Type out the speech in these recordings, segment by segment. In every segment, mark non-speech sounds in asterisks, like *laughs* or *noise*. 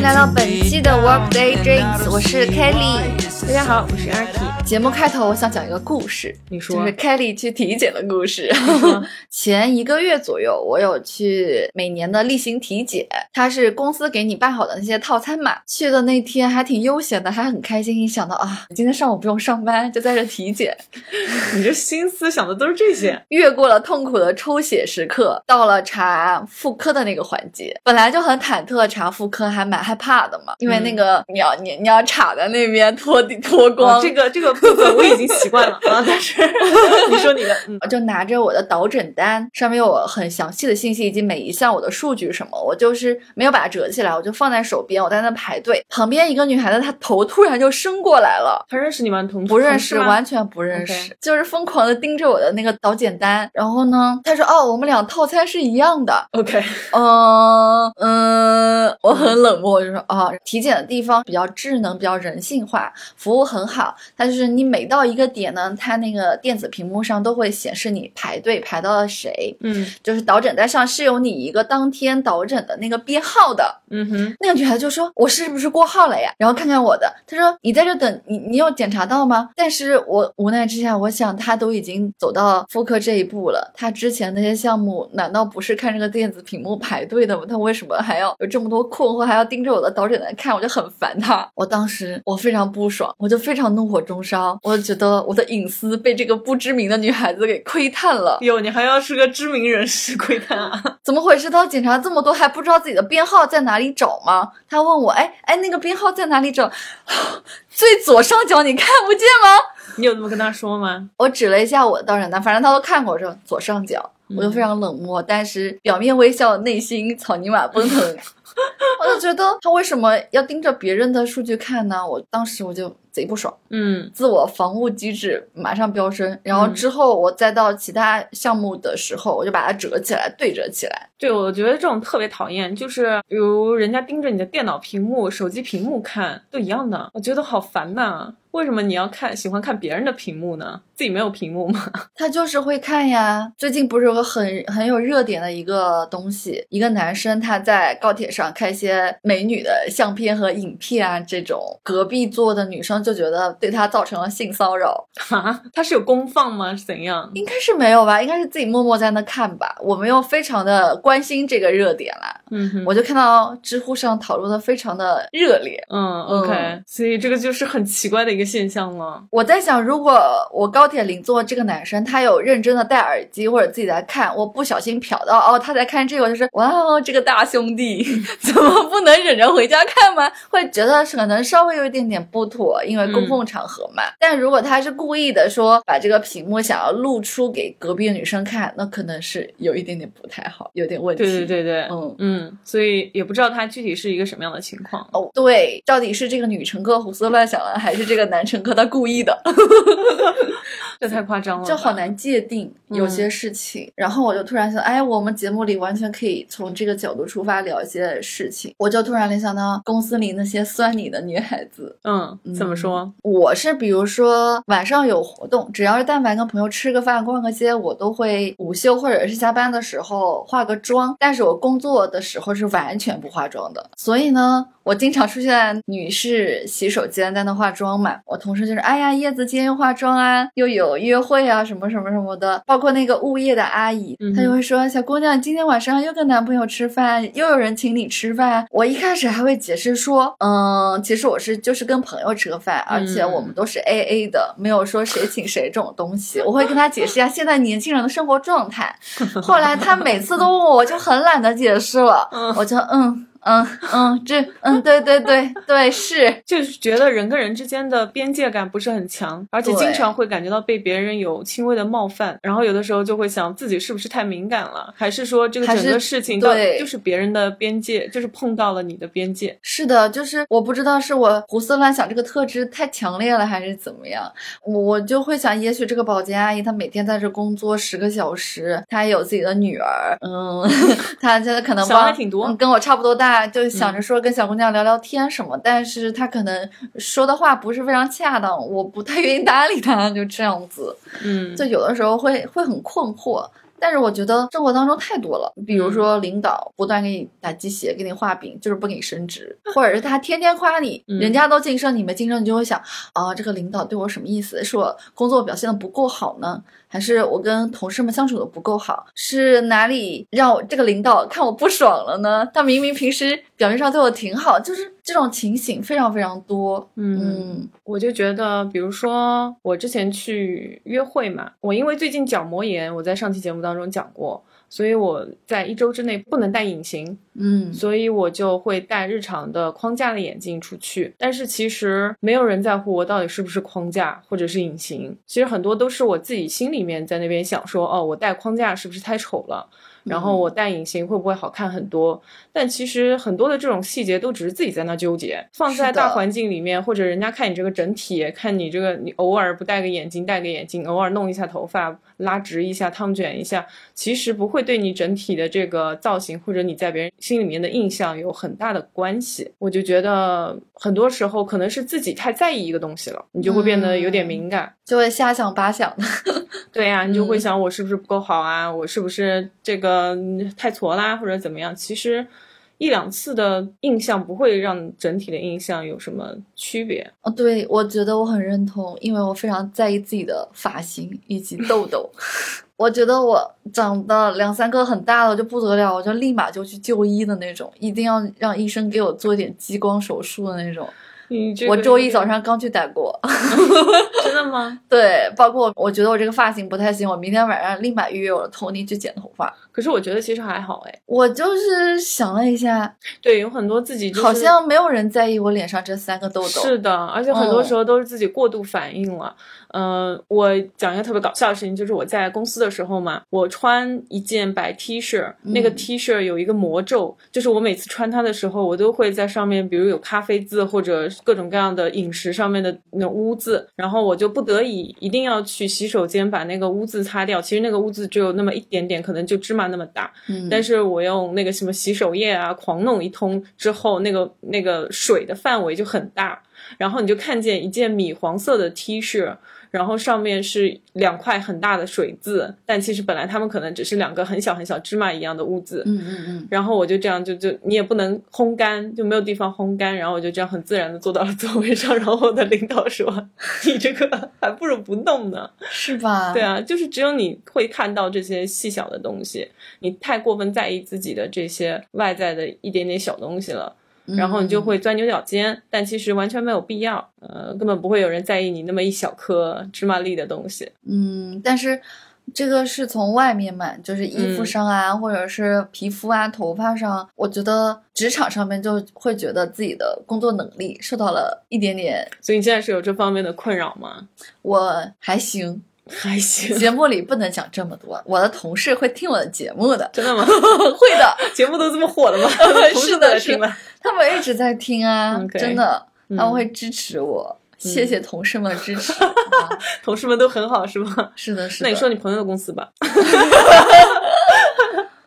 欢迎来到本期的 Workday Drinks，我是 Kelly。大家好，我是 Arky。节目开头我想讲一个故事，你说就是 Kelly 去体检的故事。*laughs* 前一个月左右，我有去每年的例行体检，它是公司给你办好的那些套餐嘛。去的那天还挺悠闲的，还很开心，一想到啊，今天上午不用上班，就在这体检。*laughs* 你这心思想的都是这些。*laughs* 越过了痛苦的抽血时刻，到了查妇科的那个环节。本来就很忐忑，查妇科还蛮害怕的嘛，因为那个你要你你要插在那边脱地脱光，哦这个这个 *laughs* 我已经习惯了啊，但是 *laughs* 你说你的，嗯，我 *laughs* 就拿着我的导诊单，上面有我很详细的信息以及每一项我的数据什么，我就是没有把它折起来，我就放在手边，我在那排队。旁边一个女孩子，她头突然就伸过来了。她认识你吗？同不认识，完全不认识就是疯狂的盯着我的那个导检单。然后呢，她说：“哦，我们俩套餐是一样的。OK，嗯嗯，我很冷漠，我就说哦，体检的地方比较智能，比较人性化，服务很好。她就是你每到一个点呢，它那个电子屏幕上都会显示你排队排到了谁，嗯就是导诊单上是有你一个当天导诊的那个编号的。嗯哼，那个女孩子就说：“我是不是过号了呀？”然后看看我的，她说：“你在这等，你你有检查到吗？”但是我无奈之下，我想她都已经走到妇科这一步了，她之前那些项目难道不是看这个电子屏幕排队的吗？她为什么还要有这么多困惑，还要盯着我的导诊来看？我就很烦她。我当时我非常不爽，我就非常怒火中烧，我就觉得我的隐私被这个不知名的女孩子给窥探了。哟，你还要是个知名人士窥探啊？*laughs* 怎么回事？她检查这么多，还不知道自己的编号在哪里找吗？他问我，哎哎，那个编号在哪里找？*gasps* 最左上角你看不见吗？你有这么跟他说吗？我指了一下我的到账单，反正他都看过，说左上角，我就非常冷漠，但是表面微笑，内心草泥马奔腾。*laughs* 我就觉得他为什么要盯着别人的数据看呢？我当时我就贼不爽。嗯自我防护机制马上飙升，然后之后我再到其他项目的时候，我就把它折起来，对折起来。对，我觉得这种特别讨厌，就是比如人家盯着你的电脑屏幕、手机屏幕看，都一样的，我觉得好烦呐。为什么你要看喜欢看别人的屏幕呢？自己没有屏幕吗？*laughs* 他就是会看呀。最近不是有个很很有热点的一个东西，一个男生他在高铁上看一些美女的相片和影片啊，这种隔壁座的女生就觉得对他造成了性骚扰，哈，他是有公放吗？是怎样？应该是没有吧？应该是自己默默在那看吧。我没有非常的关心这个热点啦，嗯哼，我就看到知乎上讨论的非常的热烈。嗯，OK，、嗯所以这个就是很奇怪的一个现象了。我在想，如果我高铁邻座这个男生他有认真的戴耳机或者自己在看，我不小心瞟到哦他在看这个，我就是哇哦这个大兄弟 *laughs* 怎么不能忍着回家看吗？会觉得可能稍微有一点点不妥，因为公共场合嘛。但如果他是故意的说把这个屏幕想要露出给隔壁的女生看，那可能是有一点点不太好，有点问题。对对对对，嗯。嗯，所以也不知道他具体是一个什么样的情况。哦，对，到底是这个女乘客胡思乱想了，还是这个男乘客他故意的？*laughs* *laughs* 这太夸张了，就好难界定有些事情。然后我就突然想，哎，我们节目里完全可以从这个角度出发聊一些事情。我就突然联想到公司里那些酸你的女孩子。嗯，怎么说？我是比如说晚上有活动，只要是但凡跟朋友吃个饭、逛个街，我都会午休或者是下班的时候化个妆。但是我工作的时候是完全不化妆的，所以呢。我经常出现女士洗手间在那化妆嘛，我同事就是，哎呀，叶子今天又化妆啊，又有约会啊，什么什么什么的，包括那个物业的阿姨，嗯她就会说，小姑娘今天晚上又跟男朋友吃饭，又有人请你吃饭。我一开始还会解释说，嗯，其实我是就是跟朋友吃个饭，而且我们都是 A A 的，没有说谁请谁这种东西。我会跟她解释一下现在年轻人的生活状态。后来她每次都问我，我就很懒得解释了，我就嗯。嗯嗯，这嗯，对对对对，是就是觉得人跟人之间的边界感不是很强，而且经常会感觉到被别人有轻微的冒犯，然后有的时候就会想自己是不是太敏感了，还是说这个整个事情到对就是别人的边界，就是碰到了你的边界。是的，就是我不知道是我胡思乱想这个特质太强烈了，还是怎么样，我我就会想，也许这个保洁阿姨她每天在这工作十个小时，她也有自己的女儿，嗯，*laughs* 她现在可能小孩帮挺多嗯跟我差不多大，就想着说跟小姑娘聊聊天什么，但是她可能说的话不是非常恰当，我不太愿意搭理她，就这样子。嗯，就有的时候会会很困惑。但是我觉得生活当中太多了，比如说领导不断给你打鸡血，给你画饼，就是不给你升职，或者是他天天夸你，嗯人家都晋升，你没晋升，你就会想啊，这个领导对我什么意思？是我工作表现的不够好呢，还是我跟同事们相处的不够好？是哪里让我这个领导看我不爽了呢？他明明平时表面上对我挺好，就是这种情形非常非常多。嗯我就觉得，比如说我之前去约会嘛，我因为最近角膜炎，我在上期节目当中讲过，所以我在一周之内不能戴隐形，嗯所以我就会戴日常的框架的眼镜出去。但是其实没有人在乎我到底是不是框架或者是隐形，其实很多都是我自己心里面在那边想说，哦，我戴框架是不是太丑了？然后我戴隐形会不会好看很多？但其实很多的这种细节都只是自己在那纠结，放在大环境里面，或者人家看你这个整体，看你这个你偶尔不戴个眼镜，戴个眼镜，偶尔弄一下头发，拉直一下，烫卷一下，其实不会对你整体的这个造型或者你在别人心里面的印象有很大的关系。我就觉得很多时候可能是自己太在意一个东西了，你就会变得有点敏感。就会瞎想八想的。对呀、你就会嗯想我是不是不够好啊？我是不是这个嗯太挫啦，或者怎么样？其实一两次的印象不会让整体的印象有什么区别。哦，对，我觉得我很认同，因为我非常在意自己的发型以及痘痘。*laughs* 我觉得我长得两三个很大的就不得了，我就立马就去就医的那种，一定要让医生给我做一点激光手术的那种。你这个我周一早上刚去打过，*laughs* 真的吗？*laughs* 对，包括我觉得我这个发型不太行，我明天晚上立马预约我的 Tony 去剪头发。可是我觉得其实还好哎。我就是想了一下，对，有很多自己就是好像没有人在意我脸上这三个痘痘。是的，而且很多嗯时候都是自己过度反应了。嗯、我讲一个特别搞笑的事情，就是我在公司的时候嘛，我穿一件白 T 恤，那个嗯 T 恤有一个魔咒，就是我每次穿它的时候，我都会在上面，比如有咖啡渍或者各种各样的饮食上面的那种污渍，然后我就不得已一定要去洗手间把那个污渍擦掉。其实那个污渍只有那么一点点，可能就芝麻那么大，嗯，但是我用那个什么洗手液啊，狂弄一通之后，那个那个水的范围就很大，然后你就看见一件米黄色的 T 恤，然后上面是两块很大的水渍，但其实本来他们可能只是两个很小很小芝麻一样的污渍。嗯嗯嗯，然后我就这样就就你也不能烘干，就没有地方烘干，然后我就这样很自然的坐到了座位上，然后我的领导说：“ *laughs* 你这个还不如不弄呢。”是吧？对啊，就是只有你会看到这些细小的东西，你太过分在意自己的这些外在的一点点小东西了，嗯，然后你就会钻牛角尖，但其实完全没有必要，呃，根本不会有人在意你那么一小颗芝麻粒的东西。嗯，但是这个是从外面买，就是衣服嗯上啊，或者是皮肤啊、头发上，我觉得职场上面就会觉得自己的工作能力受到了一点点，所以你现在是有这方面的困扰吗？我还行。还行，*laughs* 节目里不能讲这么多，我的同事会听我的节目的，真的吗？*laughs* 会的，*laughs* 节目都这么火了吗？是的是都在听了。他们一直在听啊真的，他们嗯会支持我，谢谢同事们支持。啊同事们都很好，是吗？是的，是的。那你说你朋友的公司吧？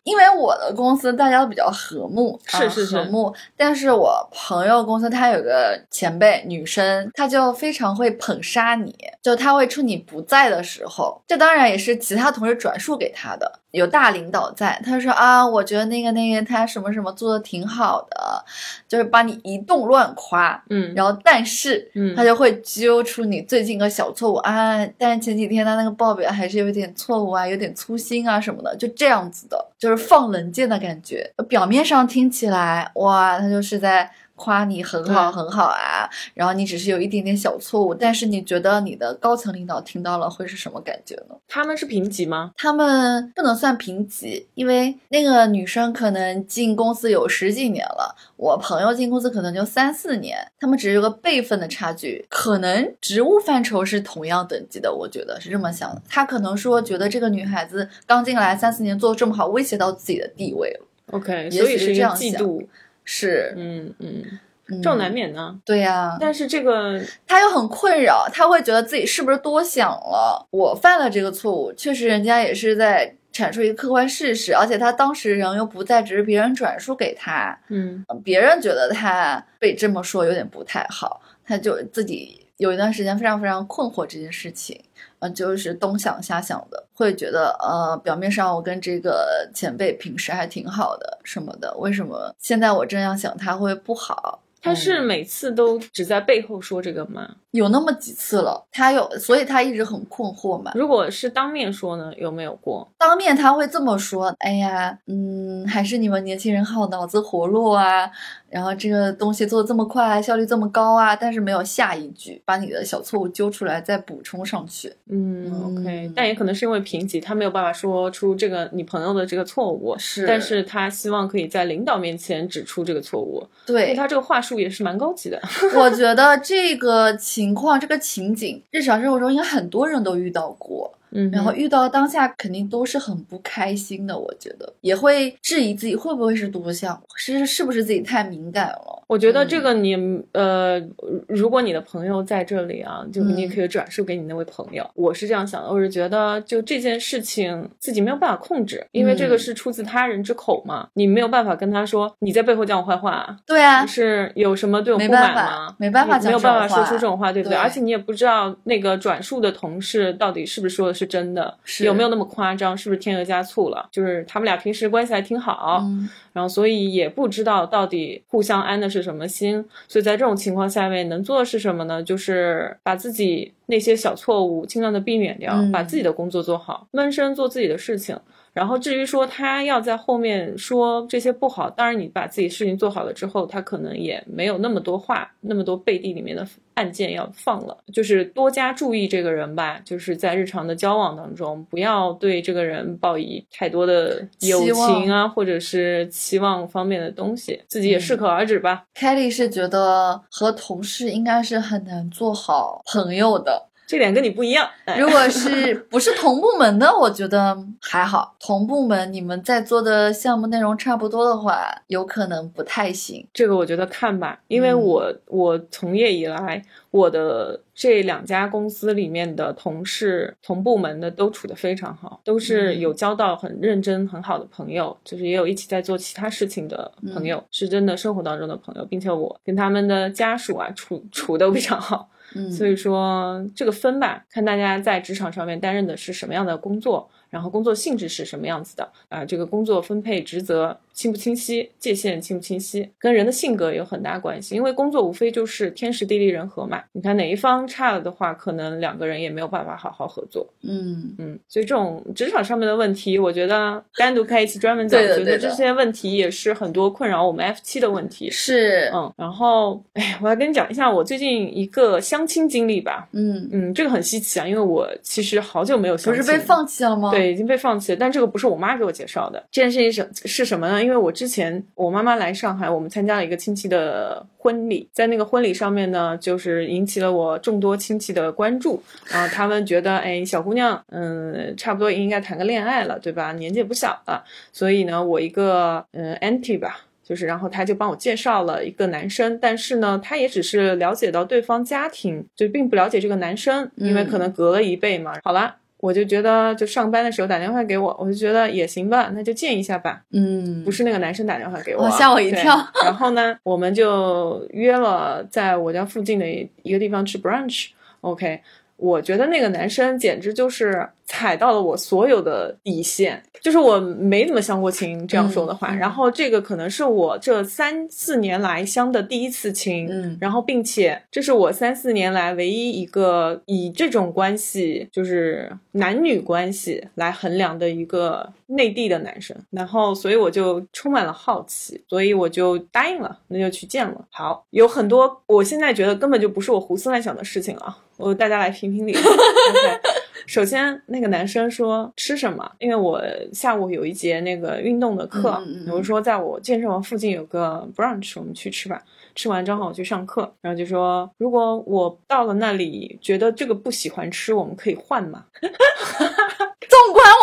因为我的公司大家都比较和睦，啊是是是和睦。但是我朋友公司他有个前辈女生，她就非常会捧杀你，就她会趁你不在的时候，这当然也是其他同事转述给她的。有大领导在，他说啊，我觉得那个那个他什么什么做的挺好的，就是把你一通乱夸。嗯，然后，但是，嗯他就会揪出你最近个小错误啊，但是前几天他那个报表还是有点错误啊，有点粗心啊什么的，就这样子的，就是放冷箭的感觉。表面上听起来，哇，他就是在夸你很好很好啊，然后你只是有一点点小错误，但是你觉得你的高层领导听到了会是什么感觉呢？他们是评级吗？他们不能算评级，因为那个女生可能进公司有十几年了，我朋友进公司可能就三四年，他们只是有个辈分的差距，可能职务范畴是同样等级的，我觉得是这么想的。他可能说觉得这个女孩子刚进来三四年做的这么好，威胁到自己的地位了，OK，也许是这样想嫉妒，是，嗯嗯，嗯这种难免呢。对呀、但是这个他又很困扰，他会觉得自己是不是多想了？我犯了这个错误，确实人家也是在阐述一个客观事实，而且他当时人又不在，只是别人转述给他，嗯别人觉得他被这么说有点不太好，他就自己有一段时间非常非常困惑这件事情，嗯、就是东想瞎想的，会觉得呃，表面上我跟这个前辈平时还挺好的什么的，为什么现在我这样想他会不好？他是每次都只在背后说这个吗？有那么几次了，他有，所以他一直很困惑嘛。如果是当面说呢，有没有过？当面他会这么说：“哎呀，嗯，还是你们年轻人好，脑子活络啊，然后这个东西做的这么快，效率这么高啊。”但是没有下一句，把你的小错误揪出来再补充上去。嗯，OK，嗯但也可能是因为评级，他没有办法说出这个你朋友的这个错误，是但是他希望可以在领导面前指出这个错误，对，他这个话术也是蛮高级的。我觉得这个情况、这个情景，日常生活中应该很多人都遇到过。嗯，然后遇到当下肯定都是很不开心的，我觉得也会质疑自己会不会是多想，是是不是自己太敏感了。我觉得这个你、呃，如果你的朋友在这里啊，就你也可以转述给你那位朋友。我是这样想的，我是觉得就这件事情自己没有办法控制，因为这个嗯是出自他人之口嘛，你没有办法跟他说你在背后讲我坏话。对啊，是有什么对我没不满办吗法？没办法你没有办法说出这种话，对不对？对而且你也不知道那个转述的同事到底是不是说的是真的，是有没有那么夸张，是不是添油加醋了？就是他们俩平时关系还挺好，嗯然后所以也不知道到底互相安的是什么心，所以在这种情况下面能做的是什么呢？就是把自己那些小错误尽量的避免掉，嗯把自己的工作做好，闷声做自己的事情。然后至于说他要在后面说这些不好，当然你把自己事情做好了之后，他可能也没有那么多话，那么多背地里面的案件要放了，就是多加注意这个人吧，就是在日常的交往当中，不要对这个人抱以太多的友情啊，或者是期望方面的东西，自己也适可而止吧。Kelly 是觉得和同事应该是很难做好朋友的。这点跟你不一样，哎如果是不是同部门的，我觉得还好。同部门你们在做的项目内容差不多的话，有可能不太行。这个我觉得看吧，因为嗯我、我从业以来，我的这两家公司里面的同事同部门的都处得非常好，都是嗯有交到很认真很好的朋友，就是也有一起在做其他事情的朋友，是真的生活当中的朋友，并且我跟他们的家属啊处处得非常好，所以说这个分吧，看大家在职场上面担任的是什么样的工作，然后工作性质是什么样子的啊、这个工作分配职责清不清晰，界限清不清晰，跟人的性格有很大关系。因为工作无非就是天时地利人和嘛，你看哪一方差了的话，可能两个人也没有办法好好合作。嗯，嗯，所以这种职场上面的问题，我觉得单独开一期专门讲，我觉得这些问题也是很多困扰我们 F 七的问题。是，嗯，然后，哎，我要跟你讲一下我最近一个相亲经历吧。嗯，嗯，这个很稀奇啊，因为我其实好久没有相亲，不是被放弃了吗？，对，已经被放弃了。但这个不是我妈给我介绍的。这件事情是是什么呢？因为我之前我妈妈来上海，我们参加了一个亲戚的婚礼，在那个婚礼上面呢，就是引起了我众多亲戚的关注。然后他们觉得，哎，小姑娘，嗯，差不多应该谈个恋爱了，对吧？年纪也不小了，所以呢，我一个嗯 auntie 吧。就是，然后他就帮我介绍了一个男生，但是呢，他也只是了解到对方家庭，就并不了解这个男生，因为可能隔了一辈嘛。好了，我就觉得，就上班的时候打电话给我，我就觉得也行吧，那就见一下吧。嗯，不是那个男生打电话给我，哦吓我一跳然后呢，我们就约了在我家附近的一个地方吃 brunch。OK，我觉得那个男生简直就是踩到了我所有的底线，就是我没怎么相过亲，这样说的话。然后这个可能是我这三四年来相的第一次亲，嗯然后并且这是我三四年来唯一一个以这种关系，就是男女关系来衡量的一个内地的男生。然后所以我就充满了好奇，所以我就答应了，那就去见了。好，有很多我现在觉得根本就不是我胡思乱想的事情了，我大家来评评理。*laughs* OK 首先，那个男生说吃什么？因为我下午有一节那个运动的课，嗯嗯嗯我就说在我健身房附近有个 brunch，我们去吃吧。吃完正好我去上课，然后就说如果我到了那里觉得这个不喜欢吃，我们可以换嘛。*laughs*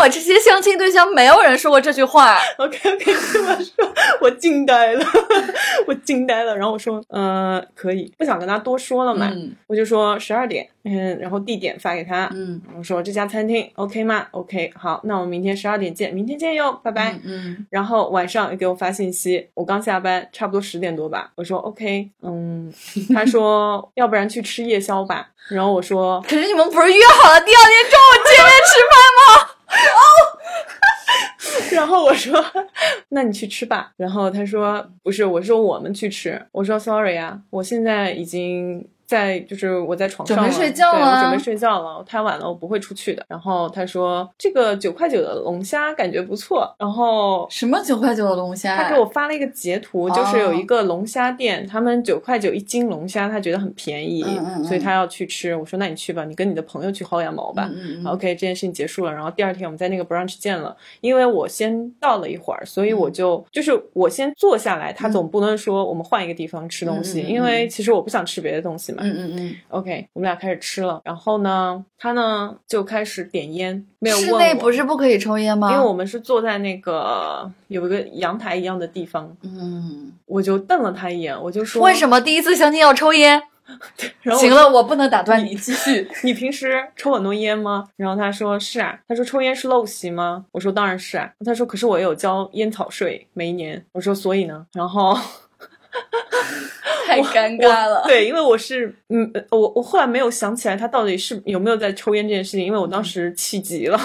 我这些相亲对象，没有人说过这句话。*laughs* OK OK，这么说，我惊呆了，*laughs* 我惊呆了。然后我说，呃，可以，不想跟他多说了嘛，嗯我就说十二点。嗯，然后地点发给他，嗯我说这家餐厅 OK 吗？OK，好，那我们明天十二点见，明天见哟，拜拜。嗯然后晚上又给我发信息，我刚下班，差不多十点多吧。我说 OK，嗯，*laughs* 他说要不然去吃夜宵吧。然后我说可是你们不是约好了第二天中午见面吃饭吗？*laughs* 然后我说，那你去吃吧。然后他说不是，我说我们去吃。我说 sorry 啊，我现在已经在，就是我在床上了，准备睡觉了我准备睡觉了，太晚了，我不会出去的。然后他说这个九块九的龙虾感觉不错。然后什么九块九的龙虾？他给我发了一个截图，哦就是有一个龙虾店，他们九块九一斤龙虾，他觉得很便宜，所以他要去吃。我说那你去吧，你跟你的朋友去薅羊毛吧。OK，这件事情结束了，然后第二天我们在那个 brunch 见了，因为我先到了一会儿，所以我就、就是我先坐下来，他总不能说我们换一个地方吃东西，因为其实我不想吃别的东西嘛。嗯嗯嗯，OK，我们俩开始吃了，然后呢，他呢就开始点烟，没有问室，内不是不可以抽烟吗？因为我们是坐在那个有一个阳台一样的地方，嗯，我就瞪了他一眼，我就说为什么第一次相亲要抽烟？*laughs* 然后行了，我不能打断你，继续。你平时抽很多烟吗？然后他说是啊，他说抽烟是陋习吗？我说当然是啊。他说可是我有交烟草税，每一年。我说所以呢？然后太尴尬了。对，因为我是嗯，呃我我后来没有想起来他到底是有没有在抽烟这件事情，因为我当时气急了。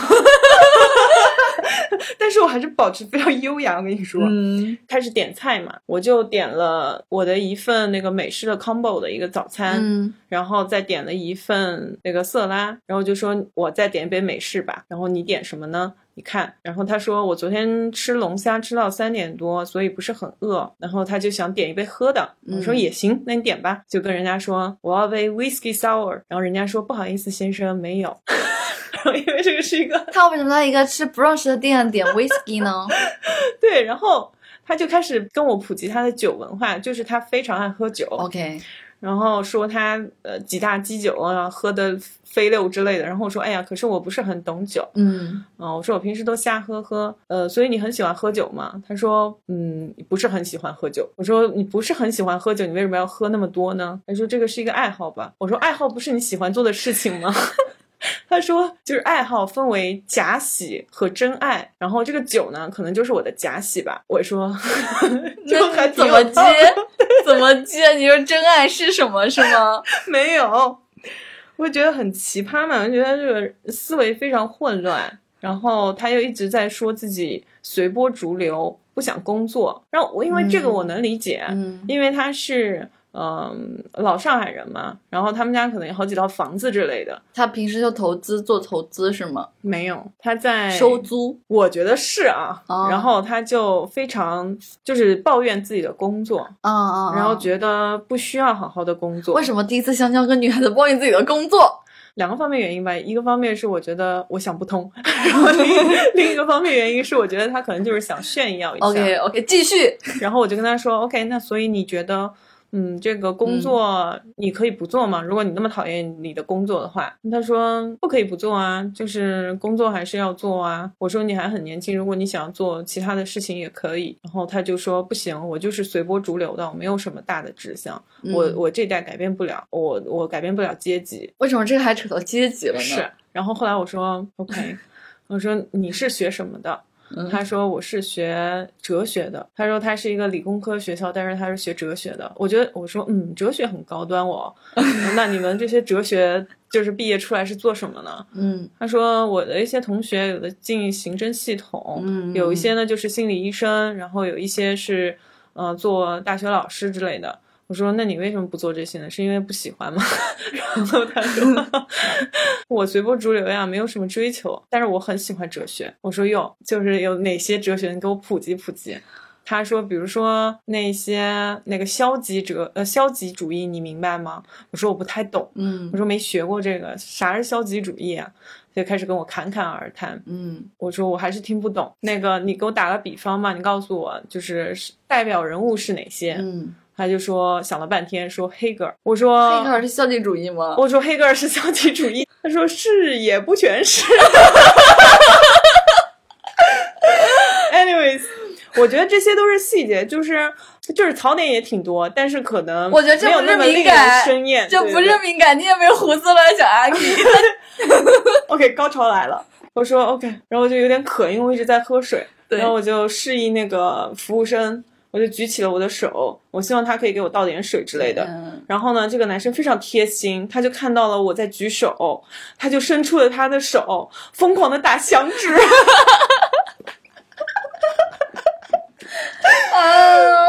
*laughs* 但是我还是保持非常优雅，我跟你说，嗯。开始点菜嘛，我就点了我的一份那个美式的 combo 的一个早餐，嗯。然后再点了一份那个色拉，然后就说我再点一杯美式吧，然后你点什么呢？你看，然后他说我昨天吃龙虾吃到三点多，所以不是很饿，然后他就想点一杯喝的，我说嗯。也行，那你点吧，就跟人家说我要杯 whisky sour，然后人家说不好意思先生没有，因为这个是一个他为什么在一个吃 brunch 的店点 whisky 呢？*laughs* 对，然后他就开始跟我普及他的酒文化，就是他非常爱喝酒，OK，然后说他呃几大基酒啊，喝的飞溜之类的。然后我说，哎呀，可是我不是很懂酒嗯啊、我说我平时都瞎喝喝，呃，所以你很喜欢喝酒吗？他说，嗯，不是很喜欢喝酒。我说你不是很喜欢喝酒，你为什么要喝那么多呢？他说这个是一个爱好吧。我说爱好不是你喜欢做的事情吗？*laughs* *laughs* 他说，就是爱好分为假喜和真爱，然后这个酒呢，可能就是我的假喜吧。我说，*laughs* 就还怎么接？怎么接？你说真爱是什么？是吗？*laughs* 没有，我觉得很奇葩嘛，我觉得这个思维非常混乱。然后他又一直在说自己随波逐流，不想工作。然后我因为这个嗯我能理解，嗯因为他是嗯、老上海人嘛，然后他们家可能有好几套房子之类的。他平时就投资做投资是吗？没有，他在收租。我觉得是啊。哦然后他就非常就是抱怨自己的工作，嗯嗯。然后嗯觉得不需要好好的工作。为什么第一次相交跟女孩子抱怨自己的工作？两个方面原因吧，一个方面是我觉得我想不通，*laughs* 然后另另一个方面原因是我觉得他可能就是想炫耀一下。OK OK，继续。然后我就跟他说，OK，那所以你觉得，嗯，这个工作你可以不做吗？如果你那么讨厌你的工作的话，他说不可以不做啊，就是工作还是要做啊。我说你还很年轻，如果你想做其他的事情也可以。然后他就说不行，我就是随波逐流的，我没有什么大的志向，我嗯我这代改变不了，我我改变不了阶级，为什么这个还扯到阶级了呢？是，然后后来我说 OK，*laughs* 我说你是学什么的？嗯他说我是学哲学的。他说他是一个理工科学校，但是他是学哲学的。我觉得我说嗯，哲学很高端哦。*laughs* 那你们这些哲学就是毕业出来是做什么呢？嗯他说我的一些同学有的进行政系统，嗯有一些呢就是心理医生，然后有一些是呃做大学老师之类的。我说那你为什么不做这些呢？是因为不喜欢吗？*laughs* 然后他说我随波逐流呀，没有什么追求，但是我很喜欢哲学。我说哟，就是有哪些哲学，你给我普及普及。他说，比如说那些那个消极哲呃消极主义，你明白吗？我说我不太懂。嗯我说没学过这个，啥是消极主义啊？就开始跟我侃侃而谈。嗯我说我还是听不懂。那个你给我打个比方嘛，你告诉我就是代表人物是哪些？嗯，他就说想了半天，说黑格尔。我说黑格尔是消极主义吗？我说黑格尔是消极主义。他说是也不全是。*laughs* Anyways，我觉得这些都是细节，就是就是槽点也挺多，但是可能我觉得这不是敏感生厌，这不是敏感，你也没有胡思乱想啊！你 *laughs* OK，高潮来了。我说 OK，然后我就有点渴，因为我一直在喝水，然后我就示意那个服务生，我就举起了我的手，我希望他可以给我倒点水之类的。嗯然后呢，这个男生非常贴心，他就看到了我在举手，他就伸出了他的手，疯狂的打响指。*laughs* 啊，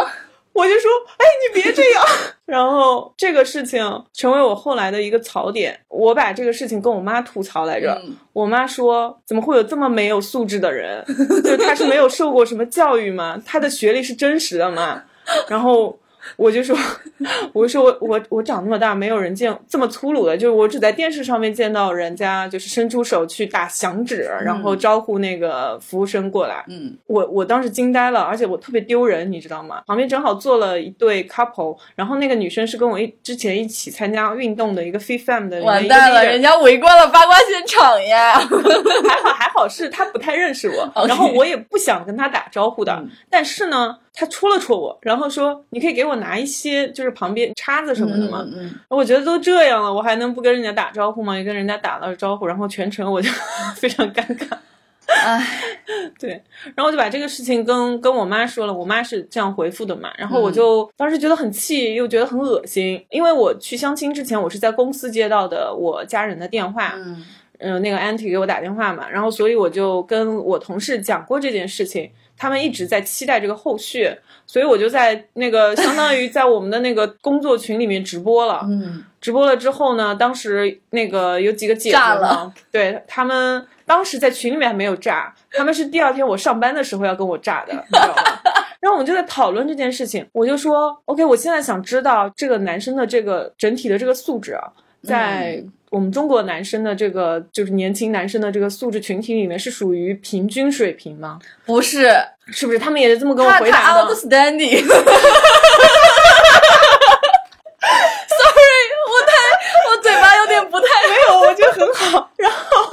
我就说，哎，你别这样。然后这个事情成为我后来的一个槽点，我把这个事情跟我妈吐槽来着。嗯我妈说，怎么会有这么没有素质的人？*laughs* 就是他是没有受过什么教育吗？他的学历是真实的吗？*laughs* 然后。我就说，*laughs* 我说我我我长那么大，没有人见这么粗鲁的，就是我只在电视上面见到人家就是伸出手去打响指，然后招呼那个服务生过来。嗯我我当时惊呆了，而且我特别丢人，你知道吗？旁边正好坐了一对 couple，然后那个女生是跟我一之前一起参加运动的一个 fit fam 的完蛋了，人家家围观了八卦现场呀！还好还好是他不太认识我 *laughs* 然后我也不想跟他打招呼的，嗯但是呢，她戳了戳我，然后说你可以给我拿一些就是旁边叉子什么的吗？嗯嗯我觉得都这样了，我还能不跟人家打招呼吗？也跟人家打了招呼，然后全程我就 *laughs* 非常尴尬。哎，*laughs* 对，然后我就把这个事情跟跟我妈说了，我妈是这样回复的嘛，然后嗯我就当时觉得很气，又觉得很恶心，因为我去相亲之前，我是在公司接到的我家人的电话，嗯嗯、那个 auntie 给我打电话嘛，然后所以我就跟我同事讲过这件事情，他们一直在期待这个后续，所以我就在那个 *laughs* 相当于在我们的那个工作群里面直播了，嗯。直播了之后呢，当时那个有几个姐姐呢，对他们当时在群里面还没有炸，他们是第二天我上班的时候要跟我炸的，你知道吗？*laughs* 然后我们就在讨论这件事情，我就说，OK，我现在想知道这个男生的这个整体的这个素质啊，在我们中国男生的这个就是年轻男生的这个素质群体里面是属于平均水平吗？不是，是不是？他们也是这么跟我回答的。outstanding。*laughs* *laughs* *laughs* Sorry，我太我嘴巴有点不太没有，我觉得很好。然后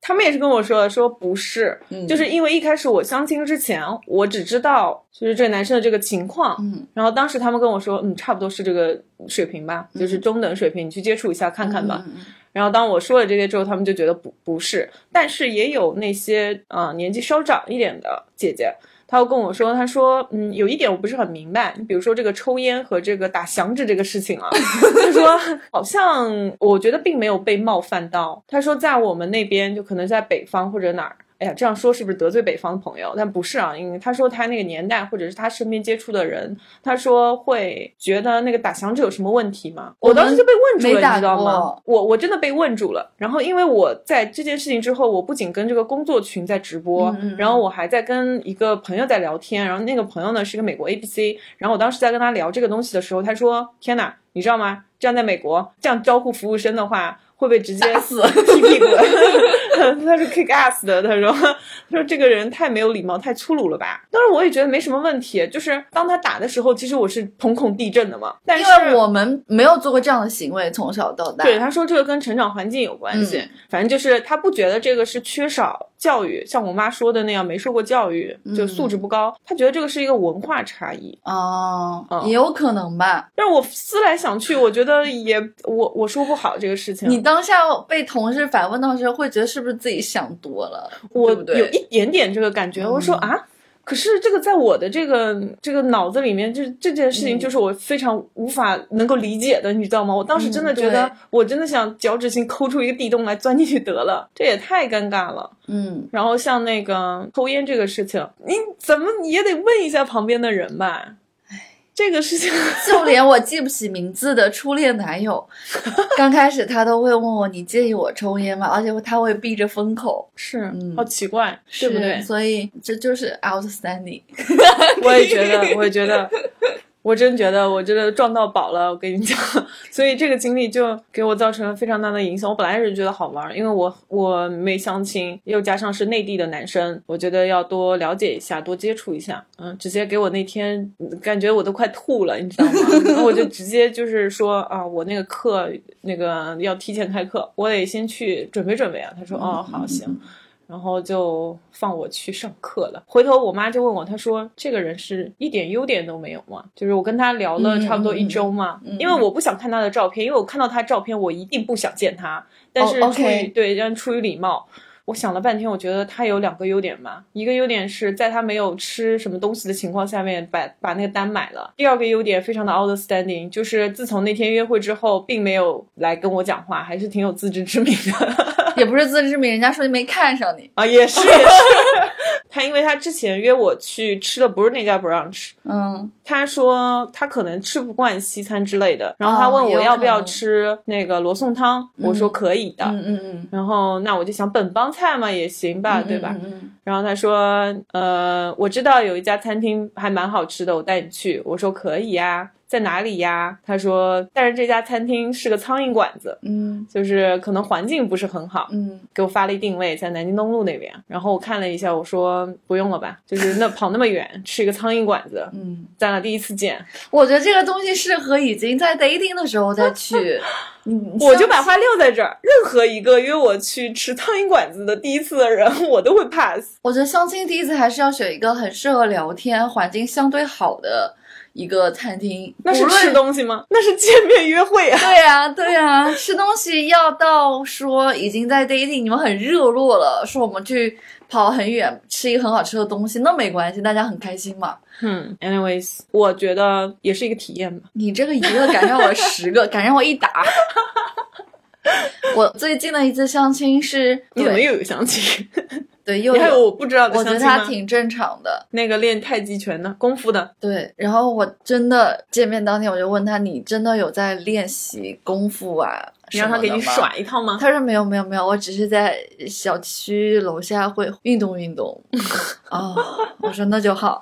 他们也是跟我说的，说不是，嗯。就是因为一开始我相亲之前，我只知道就是这个男生的这个情况，嗯。然后当时他们跟我说，嗯，差不多是这个水平吧，就是中等水平，你去接触一下看看吧。然后当我说了这些之后，他们就觉得不不是，但是也有那些呃年纪稍长一点的姐姐，她又跟我说，他说嗯有一点我不是很明白，你比如说这个抽烟和这个打响指这个事情啊，*laughs* 他说好像我觉得并没有被冒犯到，他说在我们那边就可能在北方或者哪儿。哎呀，这样说是不是得罪北方的朋友？但不是啊，因为他说他那个年代，或者是他身边接触的人，他说会觉得那个打响指有什么问题吗？我当时就被问住了，你知道吗？我我真的被问住了。然后因为我在这件事情之后，我不仅跟这个工作群在直播，嗯嗯嗯然后我还在跟一个朋友在聊天。然后那个朋友呢是个美国 ABC，然后我当时在跟他聊这个东西的时候，他说：“天哪，你知道吗？这样在美国这样招呼服务生的话。”会被直接打死踢屁股，*laughs* 他是 kick ass 的。他说，他说这个人太没有礼貌，太粗鲁了吧？当然我也觉得没什么问题，就是当他打的时候，其实我是瞳孔地震的嘛。但是因为我们没有做过这样的行为，从小到大。对，他说这个跟成长环境有关系，嗯反正就是他不觉得这个是缺少教育，像我妈说的那样没受过教育，就素质不高。他觉得这个是一个文化差异。哦嗯，也有可能吧。但是我思来想去，我觉得也我我说不好这个事情。你当下被同事反问到时候，会觉得是不是自己想多了？我有一点点这个感觉，我说嗯啊。可是这个在我的这个这个脑子里面，就是这件事情，嗯就是我非常无法能够理解的，你知道吗？我当时真的嗯觉得对，我真的想脚趾心抠出一个地洞来钻进去得了，这也太尴尬了。嗯，然后像那个抽烟这个事情，你怎么也得问一下旁边的人吧。这个事情，*laughs* 就连我记不起名字的初恋男友，刚开始他都会问我：“你介意我抽烟吗？”而且他会闭着封口，是、嗯好奇怪，对不对？所以这就是 outstanding。我也觉得，我也觉得，我真觉得，我真的撞到宝了。我跟你讲，所以这个经历就给我造成了非常大的影响。我本来是觉得好玩，因为我我没相亲，又加上是内地的男生，我觉得要多了解一下，多接触一下。嗯，直接给我那天感觉我都快吐了，你知道吗？*laughs* 我就直接就是说啊，我那个课那个要提前开课，我得先去准备准备啊。他说哦，好行。然后就放我去上课了。回头我妈就问我，她说这个人是一点优点都没有吗？就是我跟他聊了差不多一周嘛，嗯嗯嗯因为我不想看他的照片，因为我看到他照片我一定不想见他，但是哦出于、对，但出于礼貌。我想了半天，我觉得他有两个优点嘛。一个优点是在他没有吃什么东西的情况下面把把那个单买了。第二个优点非常的 outstanding，就是自从那天约会之后，并没有来跟我讲话，还是挺有自知之明的。*laughs* 也不是自知之明，人家说没看上你。啊，也是也是。*laughs* 他因为他之前约我去吃的不是那家 brunch，嗯，他说他可能吃不惯西餐之类的，然后他问我要不要吃那个罗宋汤，我说可以的。嗯嗯嗯，然后那我就想本帮菜嘛也行吧，对吧？然后他说，呃，我知道有一家餐厅还蛮好吃的，我带你去。我说可以呀，在哪里呀？他说，但是这家餐厅是个苍蝇馆子，嗯就是可能环境不是很好。嗯给我发了一定位，在南京东路那边。然后我看了一下，我说不用了吧，就是那跑那么远吃一个苍蝇馆子，嗯，咱俩第一次见，*laughs* 我觉得这个东西适合已经在 dating 的时候再去。*laughs* 你我就把话撂在这儿。任何一个约我去吃苍蝇馆子的第一次的人，我都会 pass。我觉得相亲第一次还是要选一个很适合聊天、环境相对好的一个餐厅。那是吃东西吗？那是见面约会啊！对呀、对呀、吃东西要到说已经在 dating，你们很热络了，说我们去跑很远吃一个很好吃的东西，那没关系，大家很开心嘛。嗯，anyways，我觉得也是一个体验吧。你这个一个敢让我十个，敢让我一打。*laughs* *laughs* 我最近的一次相亲是，*laughs* 对你怎么又有相亲？*laughs* 对，又你还有有，我不知道的我觉得？他挺正常的。那个练太极拳的功夫的，对，然后我真的见面当天我就问他，你真的有在练习功夫啊？你让他给你耍一套吗？他说没有没有没有，我只是在小区楼下会运动运动。哦，我说那就好。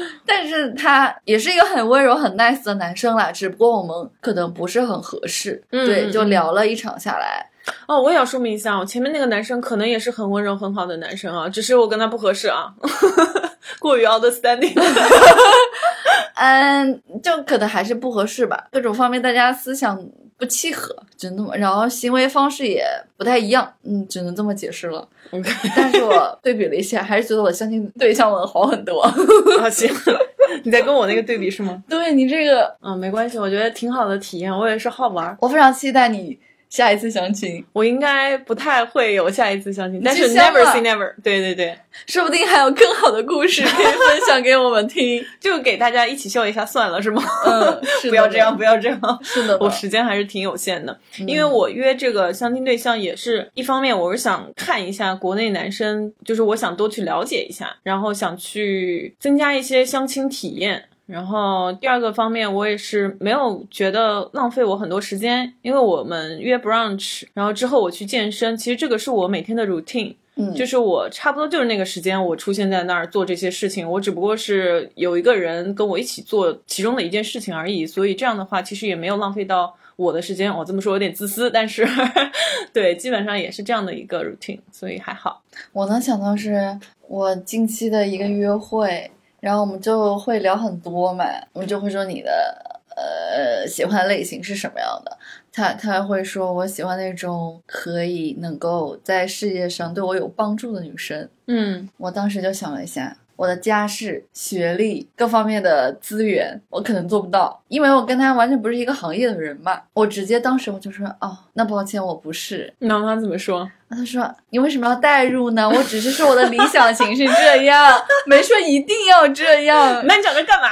*laughs* 但是他也是一个很温柔、很 nice 的男生啦，只不过我们可能不是很合适，对，嗯嗯嗯就聊了一场下来。哦，我也要说明一下，我前面那个男生可能也是很温柔很好的男生啊，只是我跟他不合适啊，*laughs* 过于 outstanding。*laughs* 嗯，就可能还是不合适吧，各种方面大家思想不契合，真的吗？然后行为方式也不太一样，嗯，只能这么解释了。*laughs* 但是我对比了一下，还是觉得我相亲对象们好很多。*laughs* 啊行，你在跟我那个对比是吗？对你这个，嗯，没关系，我觉得挺好的体验，我也是好玩儿。我非常期待你下一次相亲，我应该不太会有下一次相亲，但是 never say never。对对对，说不定还有更好的故事可以分享给我们听。*laughs* 就给大家一起笑一下算了，是吗？*laughs* 不要这样，不要这样。是的，*laughs* 我时间还是挺有限的，嗯因为我约这个相亲对象也是一方面，我是想看一下国内男生，就是我想多去了解一下，然后想去增加一些相亲体验。然后第二个方面，我也是没有觉得浪费我很多时间，因为我们约 brunch，然后之后我去健身，其实这个是我每天的 routine。嗯，就是我差不多就是那个时间，我出现在那儿做这些事情，我只不过是有一个人跟我一起做其中的一件事情而已，所以这样的话其实也没有浪费到我的时间。我这么说有点自私，但是 *laughs* 对，基本上也是这样的一个 routine，所以还好。我能想到是我近期的一个约会，然后我们就会聊很多嘛，我们就会说你的呃喜欢类型是什么样的，他他会说我喜欢那种可以能够在事业上对我有帮助的女生。嗯我当时就想了一下，我的家世、学历各方面的资源，我可能做不到，因为我跟他完全不是一个行业的人嘛。我直接当时我就说，哦，那抱歉，我不是。那他怎么说？他说：“你为什么要代入呢？我只是说我的理想型是这样，*laughs* 没说一定要这样。那你找他干嘛？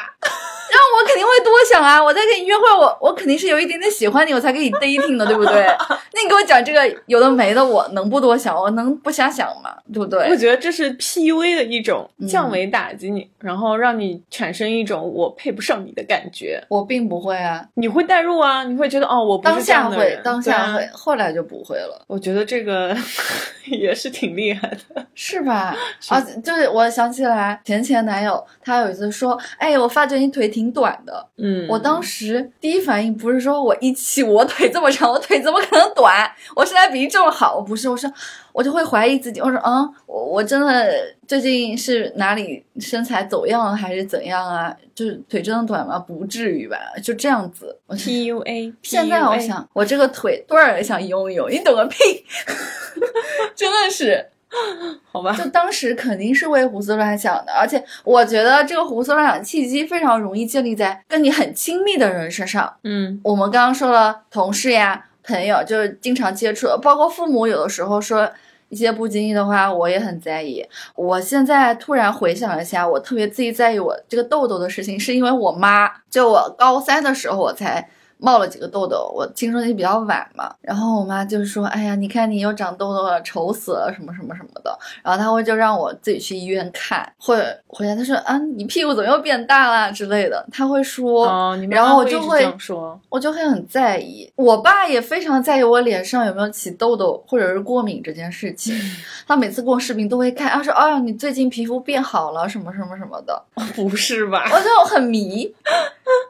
让我肯定会多想啊！我在跟你约会，我我肯定是有一点点喜欢你，我才跟你 dating 的，对不对？*laughs* 那你给我讲这个有的没的，我能不多想？我能不瞎想吗？对不对我？觉得这是 PUA 的一种嗯降维打击你，然后让你产生一种我配不上你的感觉。我并不会啊，你会代入啊，你会觉得哦，我不当下会当下会，后来就不会了，我觉得这个 *laughs* 也是挺厉害的。是吧？啊，就是我想起来前前男友，他有一次说：“哎，我发觉你腿挺挺短的。嗯，我当时第一反应不是说我一起我腿这么长，我腿怎么可能短？我身材比例这么好，我不是，我说我就会怀疑自己，我说嗯，我我真的最近是哪里身材走样了还是怎样啊？就是腿真的短吗？不至于吧？就这样子。PUA，*laughs* 现在我想，我这个腿多少人想拥有？你懂个屁！*laughs* 真的是。*laughs* 好吧，就当时肯定是为胡思乱想的，而且我觉得这个胡思乱想契机非常容易建立在跟你很亲密的人身上。嗯，我们刚刚说了同事呀、朋友，就是经常接触，包括父母，有的时候说一些不经意的话，我也很在意。我现在突然回想一下，我特别自己在意我这个痘痘的事情，是因为我妈，就我高三的时候我才。冒了几个痘痘，我青春期比较晚嘛，然后我妈就说：“哎呀，你看你又长痘痘了，丑死了，什么什么什么的。”然后她会就让我自己去医院看，或者回来她说：“啊，你屁股怎么又变大了之类的。”她会说，然后我就会说，我就会很在意。我爸也非常在意我脸上有没有起痘痘或者是过敏这件事情，他每次跟我视频都会看，他说：“哎呀，你最近皮肤变好了，什么什么什么的。”不是吧？我就很迷，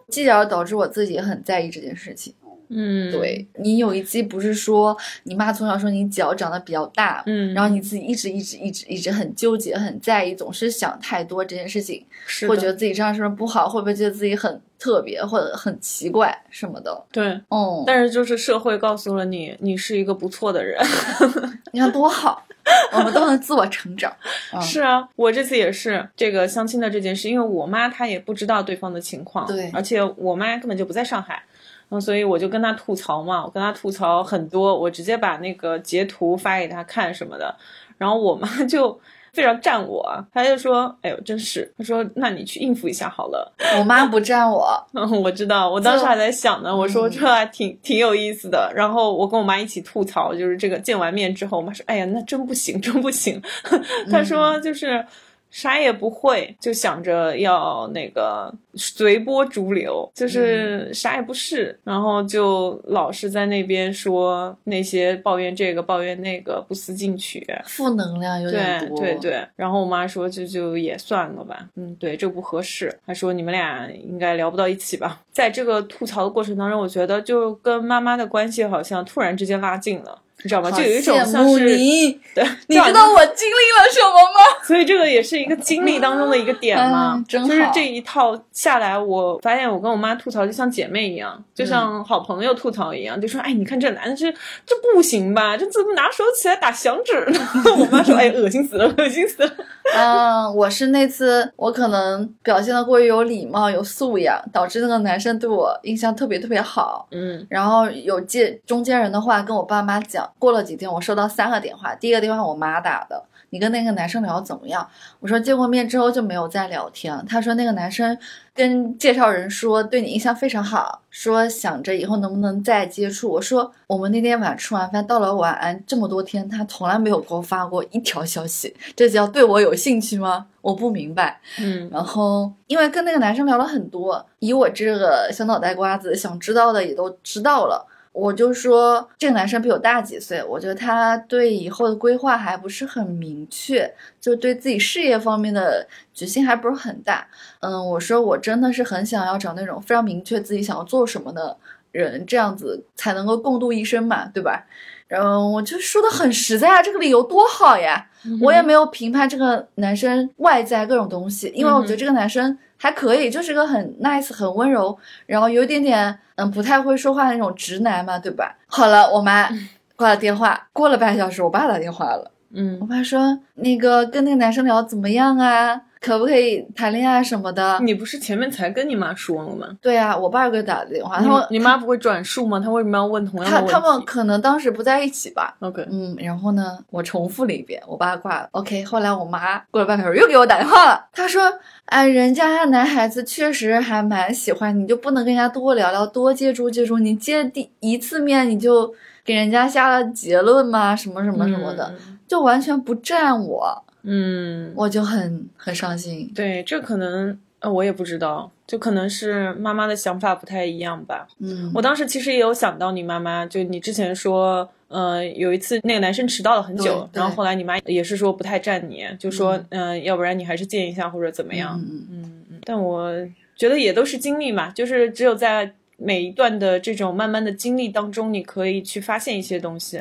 继而导致我自己很在意。这件事情，嗯，对你有一期不是说你妈从小说你脚长得比较大，嗯，然后你自己一直一直一直一直很纠结很在意，总是想太多这件事情，是会觉得自己这样是不是不好？会不会觉得自己很特别或者很奇怪什么的？对，嗯，但是就是社会告诉了你，你是一个不错的人，*laughs* 你看多好，*laughs* 我们都能自我成长。是啊，我这次也是这个相亲的这件事，因为我妈她也不知道对方的情况，对，而且我妈根本就不在上海。嗯，所以我就跟他吐槽嘛，我跟他吐槽很多，我直接把那个截图发给他看什么的，然后我妈就非常站我，啊，他就说：“哎呦，真是。”他说：“那你去应付一下好了。”我妈不站我，嗯，*laughs* 我知道，我当时还在想呢，我说这还挺挺有意思的。然后我跟我妈一起吐槽，就是这个见完面之后，我妈说：“哎呀，那真不行，真不行。”她说：“就是。”啥也不会，就想着要那个随波逐流，就是啥也不是，然后就老是在那边说那些抱怨这个抱怨那个，不思进取，负能量有点多。对对对，然后我妈说就就也算了吧，嗯，对，这不合适。她说你们俩应该聊不到一起吧。在这个吐槽的过程当中，我觉得就跟妈妈的关系好像突然之间拉近了。你知道吗？就有一种像是 *laughs* 对，你知道我经历了什么吗？*laughs* 所以这个也是一个经历当中的一个点嘛。就是这一套下来，我发现我跟我妈吐槽就像姐妹一样，就像好朋友吐槽一样，就说：“哎，你看这男的这这不行吧？这怎么拿手起来打响指呢？” *laughs* 我妈说：“哎，恶心死了，恶心死了。”嗯，我是那次我可能表现的过于有礼貌、有素养，导致那个男生对我印象特别特别好。嗯，然后有借中间人的话跟我爸妈讲。过了几天，我收到三个电话。第一个电话我妈打的，你跟那个男生聊怎么样？我说见过面之后就没有再聊天。他说那个男生跟介绍人说对你印象非常好，说想着以后能不能再接触。我说我们那天晚吃完饭道了晚安，这么多天他从来没有给我发过一条消息，这叫对我有兴趣吗？我不明白。嗯，然后因为跟那个男生聊了很多，以我这个小脑袋瓜子，想知道的也都知道了。我就说这个男生比我大几岁，我觉得他对以后的规划还不是很明确，就对自己事业方面的决心还不是很大。嗯，我说我真的是很想要找那种非常明确自己想要做什么的人，这样子才能够共度一生嘛，对吧？然后我就说的很实在啊，这个理由多好呀！我也没有评判这个男生外在各种东西，因为我觉得这个男生。还可以，就是个很 nice、很温柔，然后有一点点嗯不太会说话的那种直男嘛，对吧？好了，我妈挂了电话，过了半小时，我爸打电话了，嗯，我爸说那个跟那个男生聊怎么样啊？可不可以谈恋爱什么的？你不是前面才跟你妈说了吗？对呀，我爸给我打的电话，他说你妈不会转述吗？他为什么要问同样的问题？他他们可能当时不在一起吧。OK，嗯，然后呢，我重复了一遍，我爸挂了。OK，后来我妈过了半个小时又给我打电话了，她说：“哎，人家男孩子确实还蛮喜欢你，就不能跟人家多聊聊，多接触接触？你见第一次面你就给人家下了结论吗？什么什么什么的，就完全不占我。”嗯，我就很很伤心。对，这可能呃，我也不知道，就可能是妈妈的想法不太一样吧。嗯，我当时其实也有想到你妈妈，就你之前说，呃，有一次那个男生迟到了很久，然后后来你妈也是说不太站你，就说，嗯，要不然你还是见一下或者怎么样。嗯嗯嗯。但我觉得也都是经历嘛，就是只有在每一段的这种慢慢的经历当中，你可以去发现一些东西。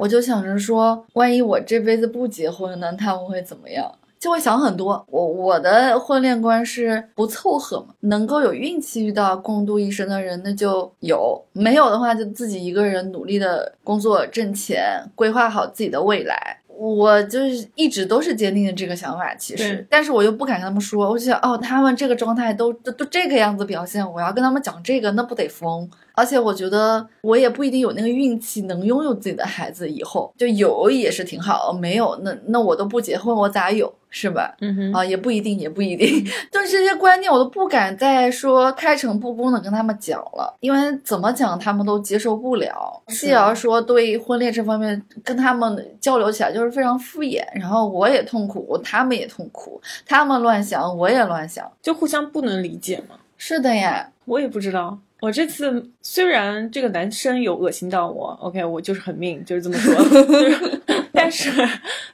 我就想着说，万一我这辈子不结婚呢，他们会怎么样？就会想很多。我我的婚恋观是不凑合嘛，能够有运气遇到共度一生的人，那就有；没有的话，就自己一个人努力的工作挣钱，规划好自己的未来。我就是一直都是坚定的这个想法，其实，但是我又不敢跟他们说，我就想，哦，他们这个状态都都都这个样子表现，我要跟他们讲这个，那不得疯。而且我觉得我也不一定有那个运气能拥有自己的孩子，以后就有也是挺好，没有那那我都不结婚，我咋有是吧？嗯哼啊，也不一定，也不一定。*laughs* 就是这些观念我都不敢再说开诚布公的跟他们讲了，因为怎么讲他们都接受不了。继而说对婚恋这方面跟他们交流起来就是非常敷衍，然后我也痛苦，他们也痛苦，他们乱想，我也乱想，就互相不能理解嘛。是的呀，我也不知道。我这次虽然这个男生有恶心到我，OK，我就是很命，就是这么说。*laughs* 但是，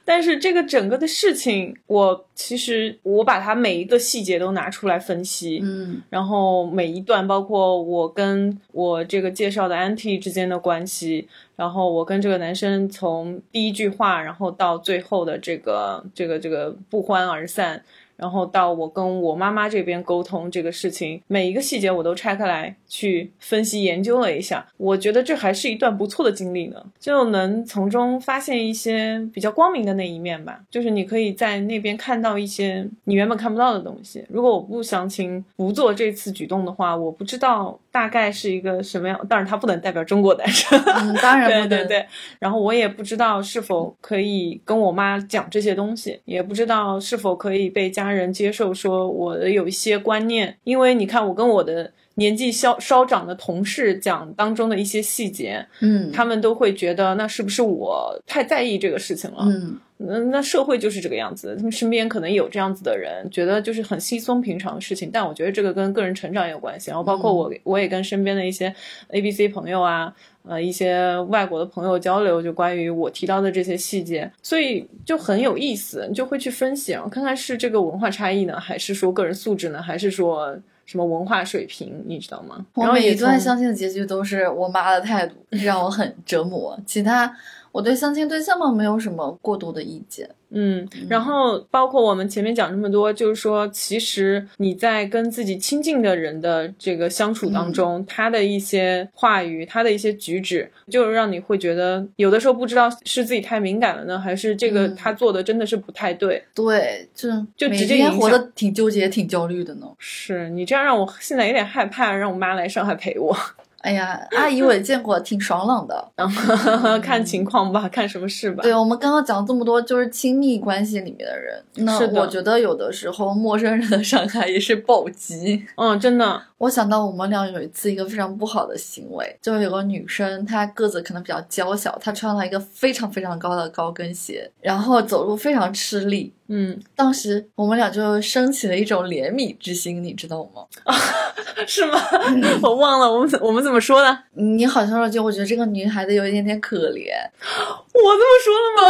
但是这个整个的事情，我其实我把它每一个细节都拿出来分析，嗯，然后每一段，包括我跟我这个介绍的 Auntie 之间的关系，然后我跟这个男生从第一句话，然后到最后的这个这个这个不欢而散。然后到我跟我妈妈这边沟通这个事情，每一个细节我都拆开来去分析研究了一下，我觉得这还是一段不错的经历呢，就能从中发现一些比较光明的那一面吧。就是你可以在那边看到一些你原本看不到的东西。如果我不相亲不做这次举动的话，我不知道大概是一个什么样。当然，它不能代表中国男生，当然 *laughs* 对对对。然后我也不知道是否可以跟我妈讲这些东西，也不知道是否可以被家。家人接受说我的有一些观念，因为你看我跟我的年纪稍稍长的同事讲当中的一些细节，嗯，他们都会觉得那是不是我太在意这个事情了？嗯，那那社会就是这个样子，他们身边可能有这样子的人，觉得就是很稀松平常的事情。但我觉得这个跟个人成长也有关系。然后包括我，我也跟身边的一些 A B C 朋友啊。呃，一些外国的朋友交流，就关于我提到的这些细节，所以就很有意思，你就会去分析，看看是这个文化差异呢，还是说个人素质呢，还是说什么文化水平，你知道吗？我每一段相亲的结局都是我妈的态度让我很折磨，其他我对相亲对象们没有什么过多的意见。嗯，然后包括我们前面讲这么多，就是说，其实你在跟自己亲近的人的这个相处当中，他的一些话语，他的一些举止，就让你会觉得有的时候不知道是自己太敏感了呢，还是这个他做的真的是不太对。对，就就直接活得挺纠结、挺焦虑的呢。是你这样让我现在有点害怕，让我妈来上海陪我。哎呀，阿姨我也见过，挺爽朗的。*laughs* 看情况吧，看什么事吧。对我们刚刚讲这么多，就是亲密关系里面的人。那我觉得有的时候陌生人的伤害也是暴击。嗯，真的。我想到我们俩有一次一个非常不好的行为，就有个女生，她个子可能比较娇小，她穿了一个非常非常高的高跟鞋，然后走路非常吃力。嗯，当时我们俩就升起了一种怜悯之心，你知道吗？啊 *laughs* 是吗？*laughs* 我忘了，我们我们怎么说的？你好像说就我觉得这个女孩子有一点点可怜。我这么说了吗？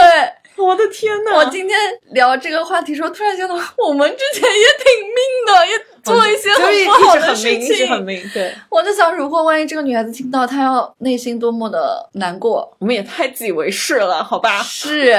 对，我的天呐，我今天聊这个话题时候，突然想到我们之前也挺命的，也。做一些很不好的事情，很明，对。我在想，如果万一这个女孩子听到，她要内心多么的难过。我们也太自以为是了，好吧？是，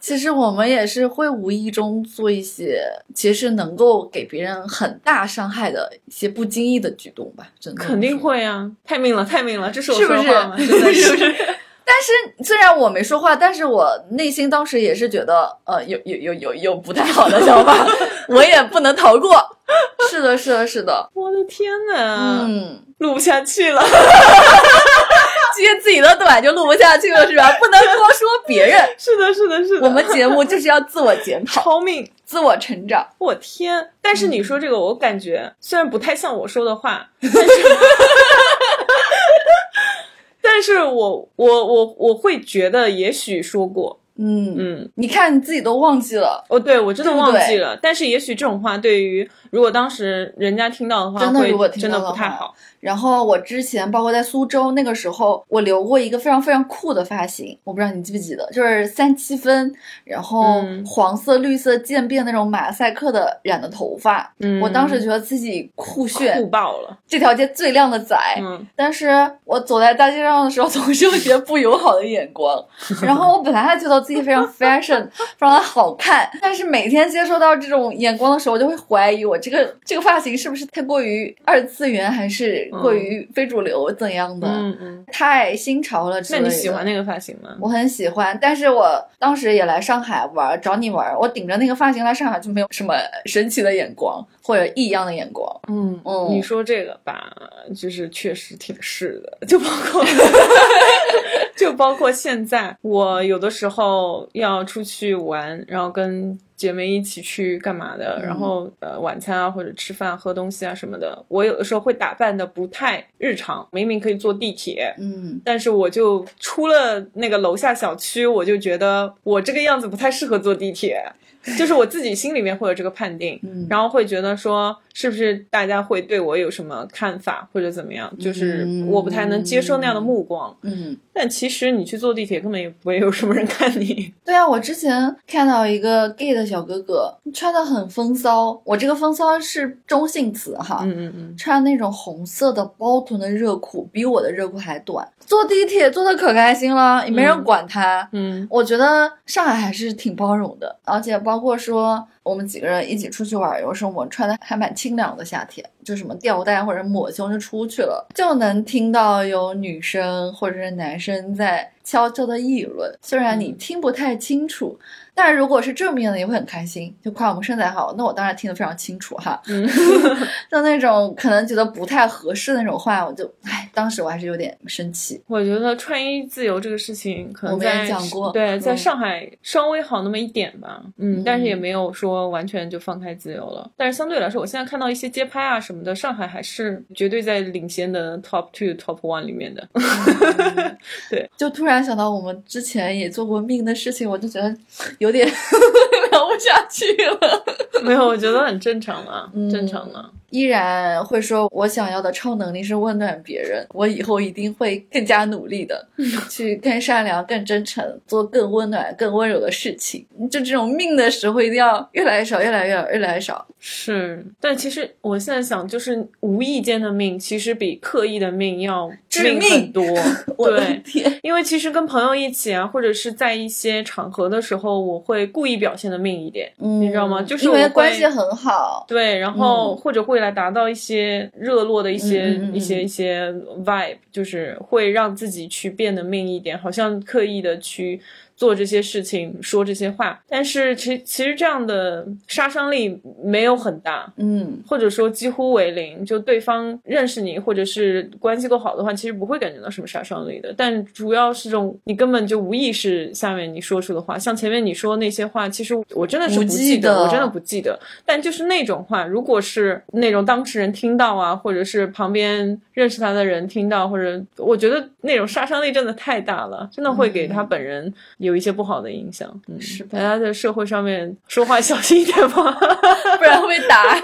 其实我们也是会无意中做一些，其实能够给别人很大伤害的一些不经意的举动吧。真的，肯定会啊！太命了，太命了，这是我说话吗？真的是。*laughs* 但是虽然我没说话，但是我内心当时也是觉得，呃，有有有有有不太好的想法，*laughs* 我也不能逃过。*laughs* 是的，是的，是的。我的天呐，嗯，录不下去了，*laughs* 接自己的短就录不下去了，是吧？不能光说别人。是的，是的，是的。我们节目就是要自我检讨，超命，自我成长。我天！但是你说这个，我感觉虽然不太像我说的话，但是。是我我我我会觉得，也许说过，嗯嗯，你看你自己都忘记了，哦，对我真的忘记了。但是也许这种话对于如果当时人家听到的话，真的会如果听真的到的话不太好。然后我之前包括在苏州那个时候，我留过一个非常非常酷的发型，我不知道你记不记得，就是三七分，然后嗯黄色、绿色渐变那种马赛克的染的头发。嗯我当时觉得自己酷炫，酷爆了。这条街最靓的仔。嗯但是我走在大街上的时候，总是有些不友好的眼光。*laughs* 然后我本来还觉得自己非常 fashion，*laughs* 非常的好看，但是每天接收到这种眼光的时候，我就会怀疑我这个这个发型是不是太过于二次元，还是过于非主流怎样的？嗯嗯。太新潮了之那。你喜欢那个发型吗？我很喜欢，但是我当时也来上海玩，找你玩，我顶着那个发型来上海就没有什么神奇的眼光或者异样的眼光。嗯嗯你说这个吧，就是确实挺是的，就包括 *laughs* 就包括现在，我有的时候要出去玩，然后跟姐妹一起去干嘛的，嗯然后呃晚餐啊或者吃饭喝东西啊什么的，我有的时候会打扮的不太日常，明明可以坐地铁。嗯但是我就出了那个楼下小区，我就觉得我这个样子不太适合坐地铁，就是我自己心里面会有这个判定。嗯，然后会觉得说，是不是大家会对我有什么看法或者怎么样？就是我不太能接受那样的目光。嗯，但其实你去坐地铁，根本也不会有什么人看你。对啊，我之前看到一个 gay 的小哥哥穿的很风骚，我这个风骚是中性词哈，嗯嗯嗯，穿那种红色的包臀的热裤，比我的热裤还短。坐地铁坐的可开心了，也没人管他。嗯我觉得上海还是挺包容的，而且包括说我们几个人一起出去玩，有时候我穿的还蛮清凉的，夏天就什么吊带或者抹胸就出去了，就能听到有女生或者是男生在悄悄的议论，虽然你听不太清楚，但是如果是正面的也会很开心，就夸我们身材好，那我当然听得非常清楚哈。嗯 *laughs* 就那种可能觉得不太合适的那种话，我就唉，当时我还是有点生气。我觉得穿衣自由这个事情，可能我们也在讲过对，在嗯上海稍微好那么一点吧。嗯，但是也没有说完全就放开自由了。但是相对来说，我现在看到一些街拍啊什么的，上海还是绝对在领先的 top two、top one 里面的。*laughs* 对就突然想到我们之前也做过命的事情，我就觉得有点 *laughs* 聊不下去了。没有，我觉得很正常啊，嗯正常啊。依然会说，我想要的超能力是温暖别人，我以后一定会更加努力的，去更善良、更真诚，做更温暖、更温柔的事情。就这种命的时候，一定要越来越少，越来越越来越少。是，但其实我现在想，就是无意间的命，其实比刻意的命要命致命很多。*laughs* 我的对，天，因为其实跟朋友一起啊，或者是在一些场合的时候，我会故意表现的命一点，嗯你知道吗？就是因为关系很好。对，然后嗯或者会来达到一些热络的一些、一些一些 vibe，就是会让自己去变得命一点，好像刻意的去做这些事情，说这些话。但是其其实这样的杀伤力没有很大，嗯或者说几乎为零。就对方认识你，或者是关系够好的话，其实不会感觉到什么杀伤力的。但主要是这种你根本就无意识下面你说出的话，像前面你说那些话，其实我真的是不记得我真的不记得。但就是那种话，如果是那种当事人听到啊，或者是旁边认识他的人听到，或者我觉得那种杀伤力真的太大了，真的会给他本人有一些不好的影响。嗯，是大家在社会上面说话小心一点吧。*laughs* 不然会被打。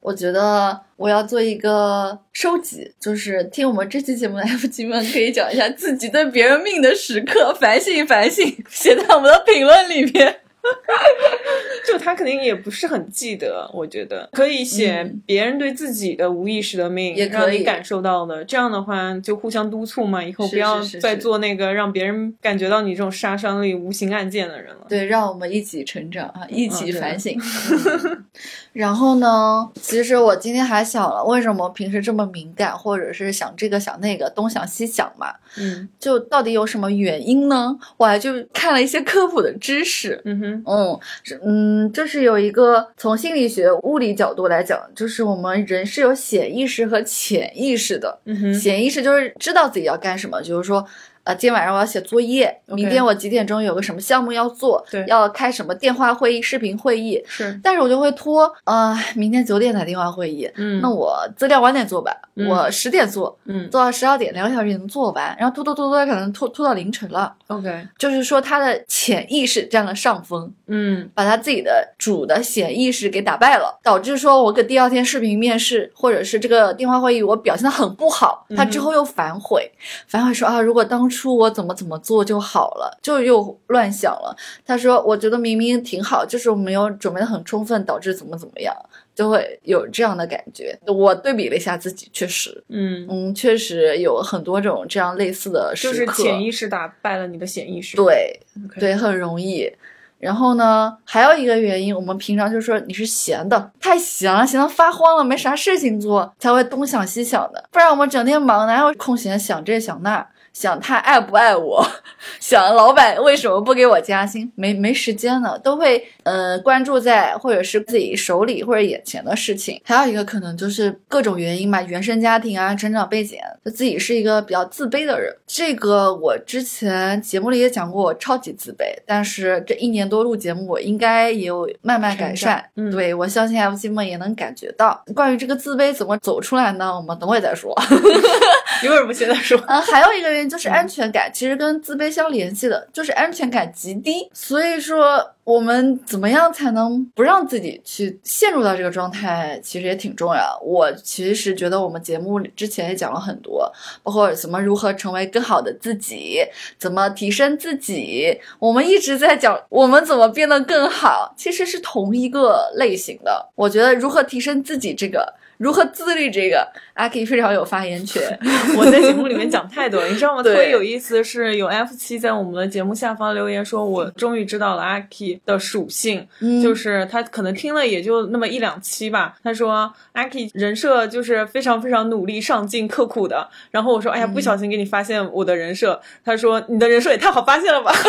我觉得我要做一个收集，就是听我们这期节目的 F 君们可以讲一下自己对别人命的时刻，反省反省，写在我们的评论里面。*laughs* 就他肯定也不是很记得，我觉得可以写嗯别人对自己的无意识的命，也让你感受到的。这样的话就互相督促嘛，以后不要再做那个让别人感觉到你这种杀伤力无形案件的人了。对，让我们一起成长啊，一起反省。嗯 *laughs* 然后呢，其实我今天还想了，为什么平时这么敏感，或者是想这个想那个，东想西想嘛？嗯就到底有什么原因呢？我还就看了一些科普的知识。嗯哼嗯，嗯，就是有一个从心理学、物理角度来讲，就是我们人是有显意识和潜意识的。嗯哼潜意识就是知道自己要干什么，就是说，呃，今天晚上我要写作业明天我几点钟有个什么项目要做，对要开什么电话会议、视频会议，是，但是我就会拖，呃，明天九点打电话会议，嗯，那我资料晚点做吧，嗯我十点做，嗯做到十二点，两个小时也能做完，然后拖拖拖拖，可能拖拖到凌晨了。，OK，就是说，他的潜意识占了上风，嗯把他自己的主的潜意识给打败了，导致说我给第二天视频面试或者是这个电话会议我表现的很不好，他之后又反悔，反悔说啊，如果当初我怎么怎么做就好了，就又乱想了。他说，我觉得明明挺好，就是我没有准备的很充分，导致怎么怎么样，就会有这样的感觉。我对比了一下自己，确实，嗯，嗯，确实有很多种这样类似的时刻，就是潜意识打败了你的潜意识，对对，很容易。然后呢，还有一个原因，我们平常就说你是闲的，太闲了，闲的发慌了，没啥事情做，才会东想西想的。不然我们整天忙，哪有空闲想这想那，想他爱不爱我，*laughs* 想老板为什么不给我加薪，没没时间了，都会呃关注在或者是自己手里或者眼前的事情。还有一个可能就是各种原因吧，原生家庭啊，成长背景，就自己是一个比较自卑的人。这个我之前节目里也讲过，我超级自卑，但是这一年多录节目，我应该也有慢慢改善。嗯对我相信 F 七们也能感觉到。关于这个自卑怎么走出来呢？我们等会再说。*laughs* 一会儿不现在说？嗯，还有一个原因就是安全感，其实跟自卑相联系的，就是安全感极低。所以说，我们怎怎么样才能不让自己去陷入到这个状态，其实也挺重要。我其实觉得我们节目之前也讲了很多，包括怎么如何成为更好的自己，怎么提升自己。我们一直在讲我们怎么变得更好，其实是同一个类型的。我觉得如何提升自己这个。如何自律这个，阿 K 非常有发言权。*laughs* 我在节目里面讲太多了，你知道吗？*laughs* 特别有意思的是，有 F 七在我们的节目下方留言说，我终于知道了阿 K 的属性，嗯就是他可能听了也就那么一两期吧。他说阿 K 人设就是非常非常努力、上进、刻苦的。然后我说，哎呀，不小心给你发现我的人设。他说，你的人设也太好发现了吧。*laughs*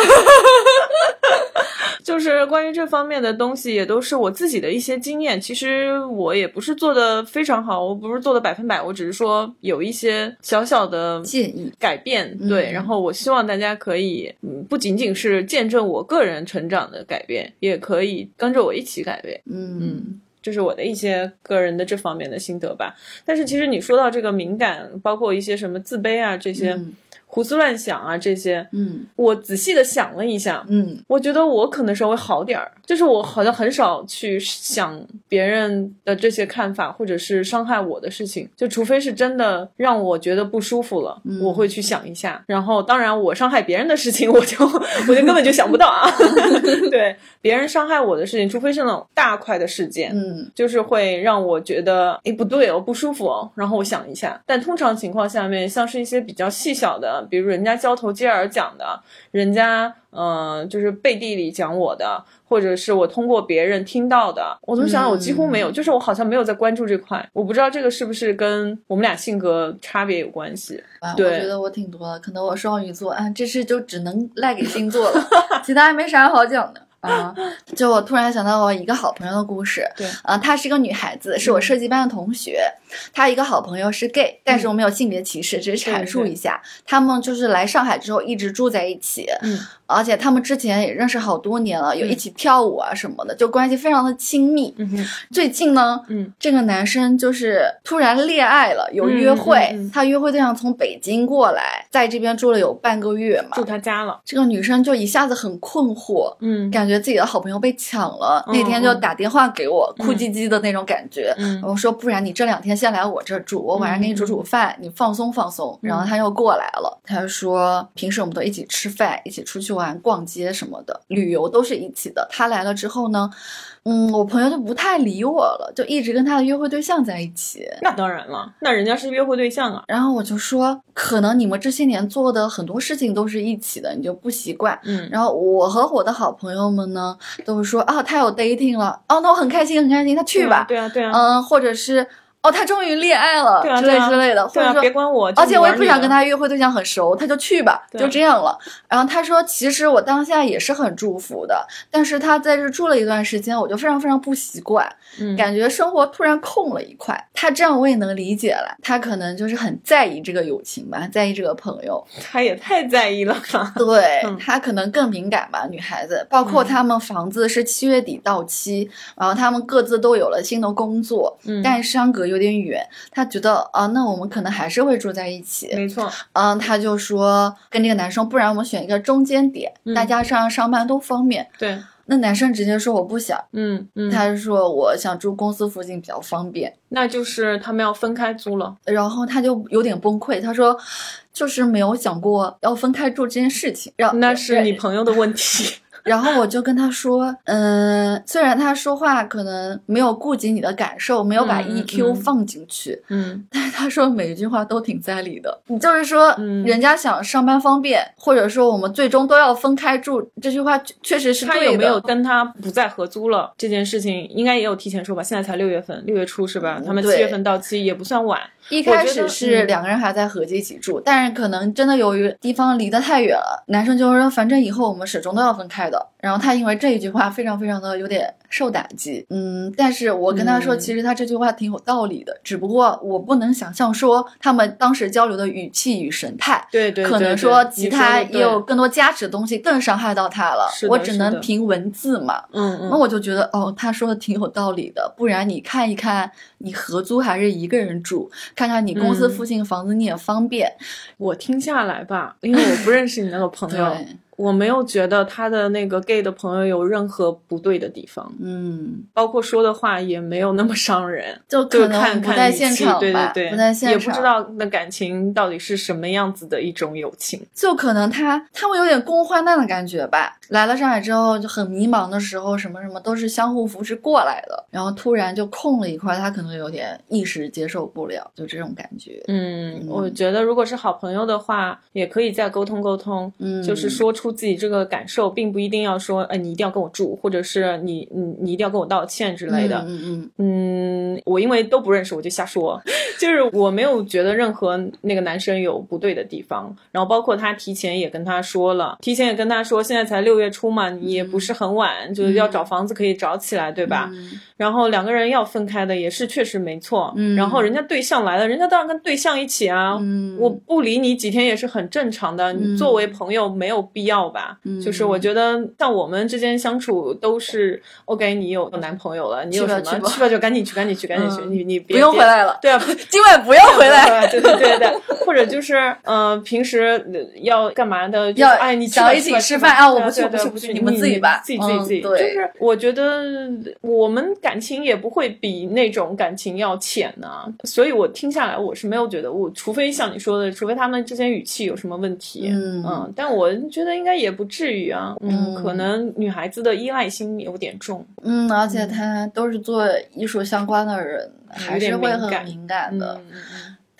就是关于这方面的东西，也都是我自己的一些经验。其实我也不是做的非常好，我不是做的百分百，我只是说有一些小小的建议改变。嗯对，然后我希望大家可以，嗯，不仅仅是见证我个人成长的改变，也可以跟着我一起改变。嗯这是我的一些个人的这方面的心得吧。但是其实你说到这个敏感，包括一些什么自卑啊这些。嗯胡思乱想啊，这些，嗯我仔细的想了一下，嗯我觉得我可能稍微好点儿，就是我好像很少去想别人的这些看法，或者是伤害我的事情，就除非是真的让我觉得不舒服了，嗯我会去想一下。然后，当然我伤害别人的事情，*laughs* 我就我就根本就想不到啊。*laughs* *laughs* 对，别人伤害我的事情，除非是那种大块的事件，嗯就是会让我觉得，哎，不对哦，不舒服哦。然后我想一下，但通常情况下面，像是一些比较细小的，比如人家交头接耳讲的，人家呃就是背地里讲我的，或者是我通过别人听到的，我怎么想想，我几乎没有，就是我好像没有在关注这块。我不知道这个是不是跟我们俩性格差别有关系。啊，我觉得我挺多的，可能我双鱼座啊，这事就只能赖给星座了，*laughs* 其他没啥好讲的。啊，就我突然想到我一个好朋友的故事，对啊，她是一个女孩子，是我设计班的同学，她一个好朋友是 gay，但是我没有性别歧视，只是阐述一下，他们就是来上海之后一直住在一起，嗯而且他们之前也认识好多年了，有一起跳舞啊什么的，就关系非常的亲密。嗯最近呢，嗯这个男生就是突然恋爱了，有约会，他约会对象从北京过来，在这边住了有半个月嘛住。他家了。这个女生就一下子很困惑，嗯感觉自己的好朋友被抢了，嗯那天就打电话给我，哭唧唧的那种感觉。嗯我说，不然你这两天先来我这儿住，我晚上给你煮煮饭，你放松放松。然后他又过来了，他说平时我们都一起吃饭，一起出去玩、逛街什么的，旅游都是一起的。他来了之后呢，嗯，我朋友就不太理我了，就一直跟他的约会对象在一起。那当然了，那人家是约会对象啊。然后我就说，可能你们这些年做的很多事情都是一起的，你就不习惯。嗯然后我和我的好朋友们呢，都是说啊，他有 dating 了，哦，那我很开心，很开心，他去吧，对啊对啊。嗯，或者是哦，他终于恋爱了，之类之类的，或者说别管我。而且我也不想跟他。约会对象很熟，他就去吧，就这样了。然后他说，其实我当下也是很祝福的，但是他在这住了一段时间，我就非常非常不习惯，嗯感觉生活突然空了一块。他这样我也能理解了，他可能就是很在意这个友情吧，在意这个朋友。他也太在意了吧？对、嗯他可能更敏感吧，女孩子。包括他们房子是七月底到期，然后他们各自都有了新的工作，嗯，但是相隔有点远，他觉得啊，那我们可能还是会住在一起。没错，嗯，他就说跟这个男生，不然我们选一个中间点，嗯大家这样上班都方便。对，那男生直接说我不想，嗯嗯，他是说我想住公司附近比较方便。那就是他们要分开租了。然后他就有点崩溃，他说就是没有想过要分开住这件事情。然那是你朋友的问题。然后我就跟他说，嗯，虽然他说话可能没有顾及你的感受，没有把嗯 EQ 嗯放进去，嗯但是他说每一句话都挺在理的。你就是说，嗯人家想上班方便，或者说我们最终都要分开住，这句话确确实是对的。他有没有跟他不再合租了这件事情，应该也有提前说吧？现在才六月份，六月初是吧？他们七月份到期也不算晚。一开始是嗯两个人还在合计一起住，但是可能真的由于地方离得太远了，男生就说反正以后我们始终都要分开的。然后他因为这一句话非常非常的有点受打击，嗯，但是我跟他说，嗯其实他这句话挺有道理的，只不过我不能想象说他们当时交流的语气与神态。对对对，可能说其他也有更多加持的东西更伤害到他了是，我只能凭文字嘛。嗯嗯，那我就觉得哦，他说的挺有道理的。不然你看一看，你合租还是一个人住，看看你公司嗯附近房子你也方便。我听下来吧，因为我不认识你那个朋友，对，我没有觉得他的那个 gay 的朋友有任何不对的地方，嗯，包括说的话也没有那么伤人。*laughs* 就就可能看看语不在现场吧，对对对，不在现场，也不知道那感情到底是什么样子的一种友情。就可能他他会有点共患难的感觉吧。来了上海之后就很迷茫的时候，什么什么都是相互扶持过来的，然后突然就空了一块，他可能有点一时接受不了，就这种感觉。嗯，嗯我觉得如果是好朋友的话，也可以再沟通沟通，嗯，就是说出自己这个感受，并不一定要说，哎，你一定要跟我住，或者是你你你一定要跟我道歉之类的。嗯嗯嗯，我因为都不认识，我就瞎说，*laughs* 就是我没有觉得任何那个男生有不对的地方，然后包括他提前也跟他说了，提前也跟他说，现在才六月初嘛，你也不是很晚，就是要找房子可以找起来，对吧？嗯。然后两个人要分开的也是确实没错，嗯。然后人家对象来了，人家当然跟对象一起啊，嗯，我不理你几天也是很正常的，嗯。你作为朋友没有必要吧？嗯就是我觉得像我们之间相处都是 OK，你有男朋友了，你有什么去吧就赶紧去，赶紧去，赶紧去，嗯你你别不用回，来了，对啊，*laughs* 今晚不要回来。*laughs* 对对对对，*laughs* 或者就是呃，平时呃要干嘛的？要哎，你想一起吃饭啊我不去不去不去你你们自己吧自己自己自己。就是我觉得我们感情也不会比那种感情要浅啊、所以我听下来我是没有觉得我，除非像你说的，除非他们之间语气有什么问题，嗯但我觉得应该也不至于啊，嗯可能女孩子的依赖心有点重，嗯，而且她都是做艺术相关的人，还是会很敏感嗯的。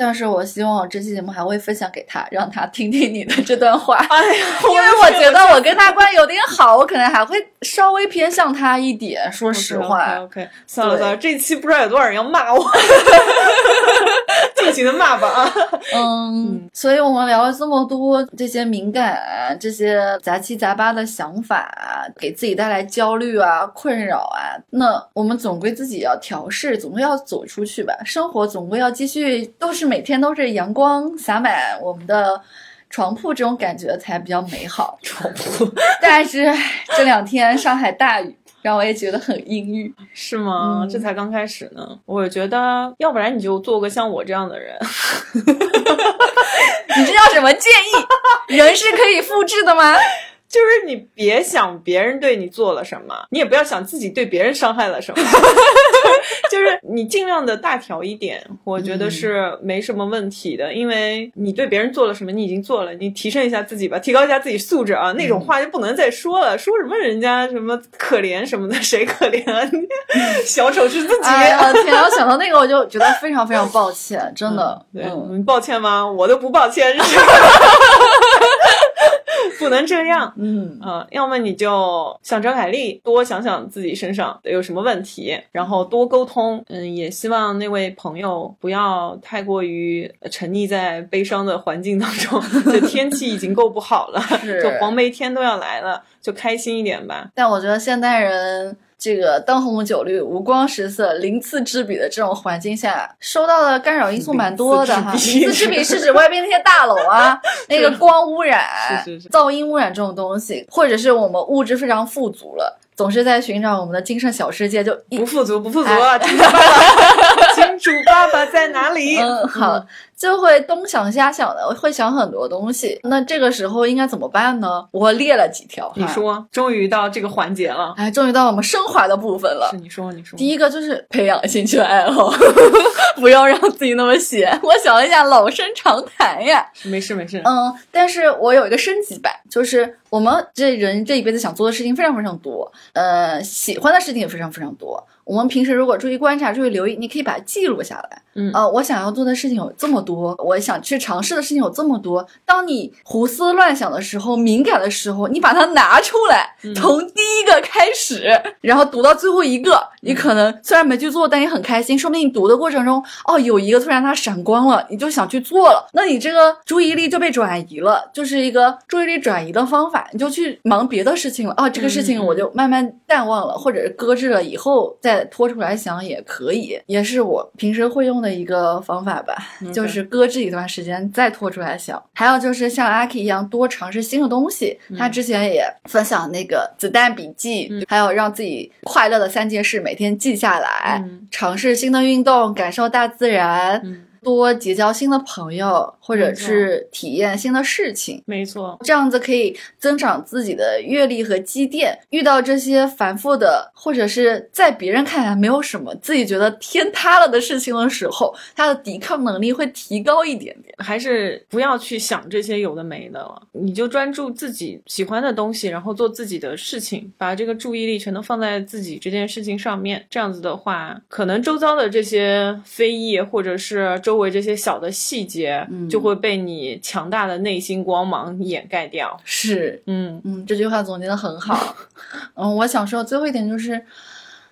但是我希望我这期节目还会分享给他，让他听听你的这段话。哎呀，*laughs* 因为我觉得我跟他关系有点好，我可能还会稍微偏向他一点。说实话，OK，, 算了对算了，这期不知道有多少人要骂我，*laughs* 尽情的骂吧啊！*laughs* 嗯，所以我们聊了这么多这些敏感啊，这些杂七杂八的想法啊，给自己带来焦虑啊、困扰啊，那我们总归自己要调试，总归要走出去吧。生活总归要继续，都是每天都是阳光洒满我们的。床铺这种感觉才比较美好，床 *laughs* 铺但是这两天上海大雨，让我也觉得很阴郁。是吗？嗯这才刚开始呢。我觉得，要不然你就做个像我这样的人。*laughs* 你这叫什么建议？人是可以复制的吗？就是你别想别人对你做了什么，你也不要想自己对别人伤害了什么，*laughs* 就是你尽量的大条一点，我觉得是没什么问题的。因为你对别人做了什么，你已经做了，你提升一下自己吧，提高一下自己素质啊。那种话就不能再说了，说什么人家什么可怜什么的，谁可怜啊？*laughs* 小丑是自己。哎呀天啊！我想到那个，我就觉得非常非常抱歉，真的。*laughs* 对，抱歉吗？我都不抱歉，不能这样。*laughs* 嗯呃，要么你就像张凯丽，多想想自己身上有什么问题，然后多沟通。嗯，也希望那位朋友不要太过于沉溺在悲伤的环境当中。*laughs* 这天气已经够不好了，就黄梅天都要来了，就开心一点吧。但我觉得现代人这个灯红酒绿、五光十色、鳞次栉比的这种环境下，收到的干扰因素蛮多的哈。鳞次栉比是指外边那些大楼啊，*laughs* 那个光污染、是是是噪音污染这种东西，或者是我们物质非常富足了，总是在寻找我们的精神小世界，就一不富足，不富足哎啊！金主爸爸，金 *laughs* 主爸爸在哪里？嗯，好，就会东想瞎想的，会想很多东西。那这个时候应该怎么办呢？我列了几条。你说，终于到这个环节了。哎，终于到我们升华的部分了是。你说，你说。第一个就是培养兴趣爱好，*laughs* 不要让自己那么闲。我想了一下，老生常谈呀。没事没事。嗯，但是我有一个升级版，就是我们这人这一辈子想做的事情非常非常多，呃，喜欢的事情也非常非常多。我们平时如果注意观察、注意留意，你可以把它记录下来。嗯。呃，我想要做的事情有这么多，我想去尝试的事情有这么多。当你胡思乱想的时候、敏感的时候，你把它拿出来，嗯。从第一个开始，然后读到最后一个，你可能虽然没去做，但也很开心，说不定你读的过程中，哦，有一个突然它闪光了，你就想去做了，那你这个注意力就被转移了，就是一个注意力转移的方法，你就去忙别的事情了。哦，这个事情我就慢慢淡忘了，或者是搁置了，以后再拖出来想也可以，也是我平时会用的一个方法吧，就是搁置一段时间再拖出来想。还有就是像阿 K 一样多尝试新的东西，他之前也分享那个子弹笔记，还有让自己快乐的三件事每天记下来，嗯尝试新的运动，感受大自然。嗯，多结交新的朋友，或者是体验新的事情，没错。这样子可以增长自己的阅历和积淀。遇到这些繁复的，或者是在别人看来没有什么，自己觉得天塌了的事情的时候，他的抵抗能力会提高一点点。还是不要去想这些有的没的了，你就专注自己喜欢的东西，然后做自己的事情，把这个注意力全都放在自己这件事情上面。这样子的话，可能周遭的这些非议，或者是周围这些小的细节，嗯就会被你强大的内心光芒掩盖掉。是，嗯，嗯，这句话总结的很好。*laughs* 嗯，我想说最后一点就是，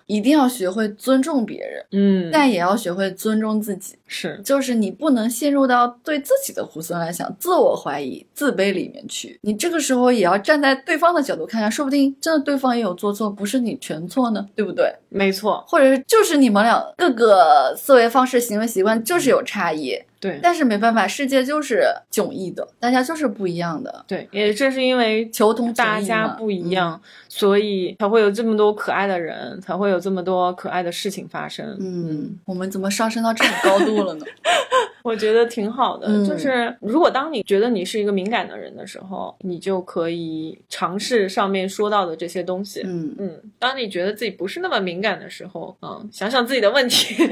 一定要学会尊重别人，嗯，但也要学会尊重自己。是就是你不能陷入到对自己的胡思乱想、自我怀疑、自卑里面去。你这个时候也要站在对方的角度看看，说不定真的对方也有做错，不是你全错呢，对不对？没错，或者是就是你们俩各个思维方式、行为习惯就是有差异，对但是没办法，世界就是迥异的，大家就是不一样的，对，也正是因为求同大家不一。样，所以才会有这么多可爱的人，才会有这么多可爱的事情发生。嗯，嗯我们怎么上升到这种高度了呢？*laughs* 我觉得挺好的。嗯就是如果当你觉得你是一个敏感的人的时候，你就可以尝试上面说到的这些东西。嗯，嗯，当你觉得自己不是那么敏感的时候，嗯，想想自己的问题。*laughs*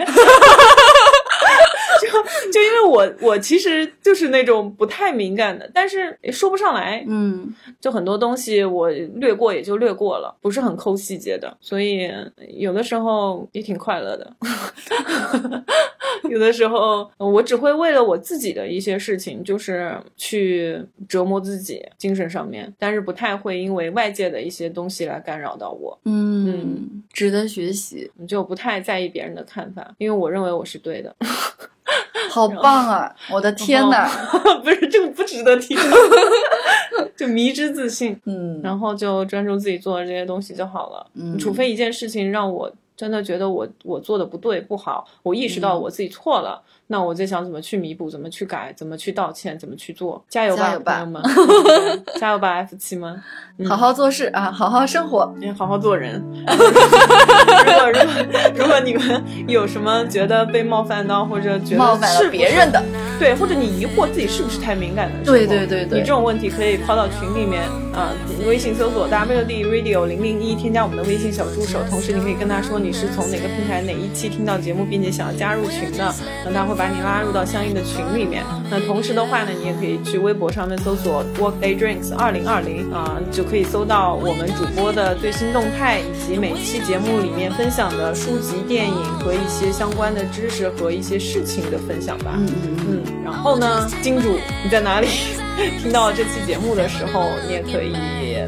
*laughs* 就就因为我我其实就是那种不太敏感的，但是也说不上来，嗯，就很多东西我略过也就略过了，不是很抠细节的，所以有的时候也挺快乐的。*laughs* 有的时候我只会为了我自己的一些事情，就是去折磨自己精神上面，但是不太会因为外界的一些东西来干扰到我，嗯，值得学习，就不太在意别人的看法，因为我认为我是对的。*laughs* 好棒啊！我的天哪，*laughs* 不是这个不值得提，*laughs* 就迷之自信。嗯，然后就专注自己做的这些东西就好了。嗯除非一件事情让我真的觉得我我做的不对不好，我意识到我自己错了，那我在想怎么去弥补，怎么去改，怎么去道歉，怎么去做。加油吧，油吧朋友们！对加油吧，F 七们！嗯好好做事啊，好好生活。也好好做人。*laughs* 如果如果如果你们有什么觉得被冒犯到，或者觉得冒犯了是别人的，对，或者你疑惑自己是不是太敏感的时候，对对对对你这种问题可以抛到群里面啊、微信搜索 WD Radio 零零一，添加我们的微信小助手，同时你可以跟他说你是从哪个平台哪一期听到节目，并且想要加入群的，那他会把你拉入到相应的群里面。那同时的话呢，你也可以去微博上面搜索 Workday Drinks 二零二零啊，就可以搜到我们主播的最新动态，以及每期节目里面分享的书籍、电影和一些相关的知识和一些事情的分享吧。嗯嗯嗯，嗯，然后呢，金主你在哪里？*laughs* 听到这期节目的时候，你也可以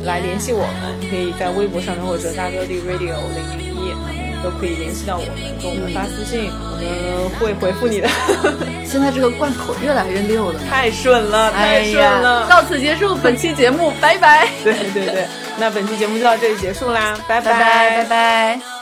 来联系我们，可以在微博上面或者 WD Radio 零零一都可以联系到我们，给我们发私信，我们会回复你的。*laughs* 现在这个贯口越来越溜了。太顺了，哎太顺呀，了。到此结束本期节目，拜拜。*laughs* 对对对，那本期节目就到这里结束啦，拜拜拜拜拜。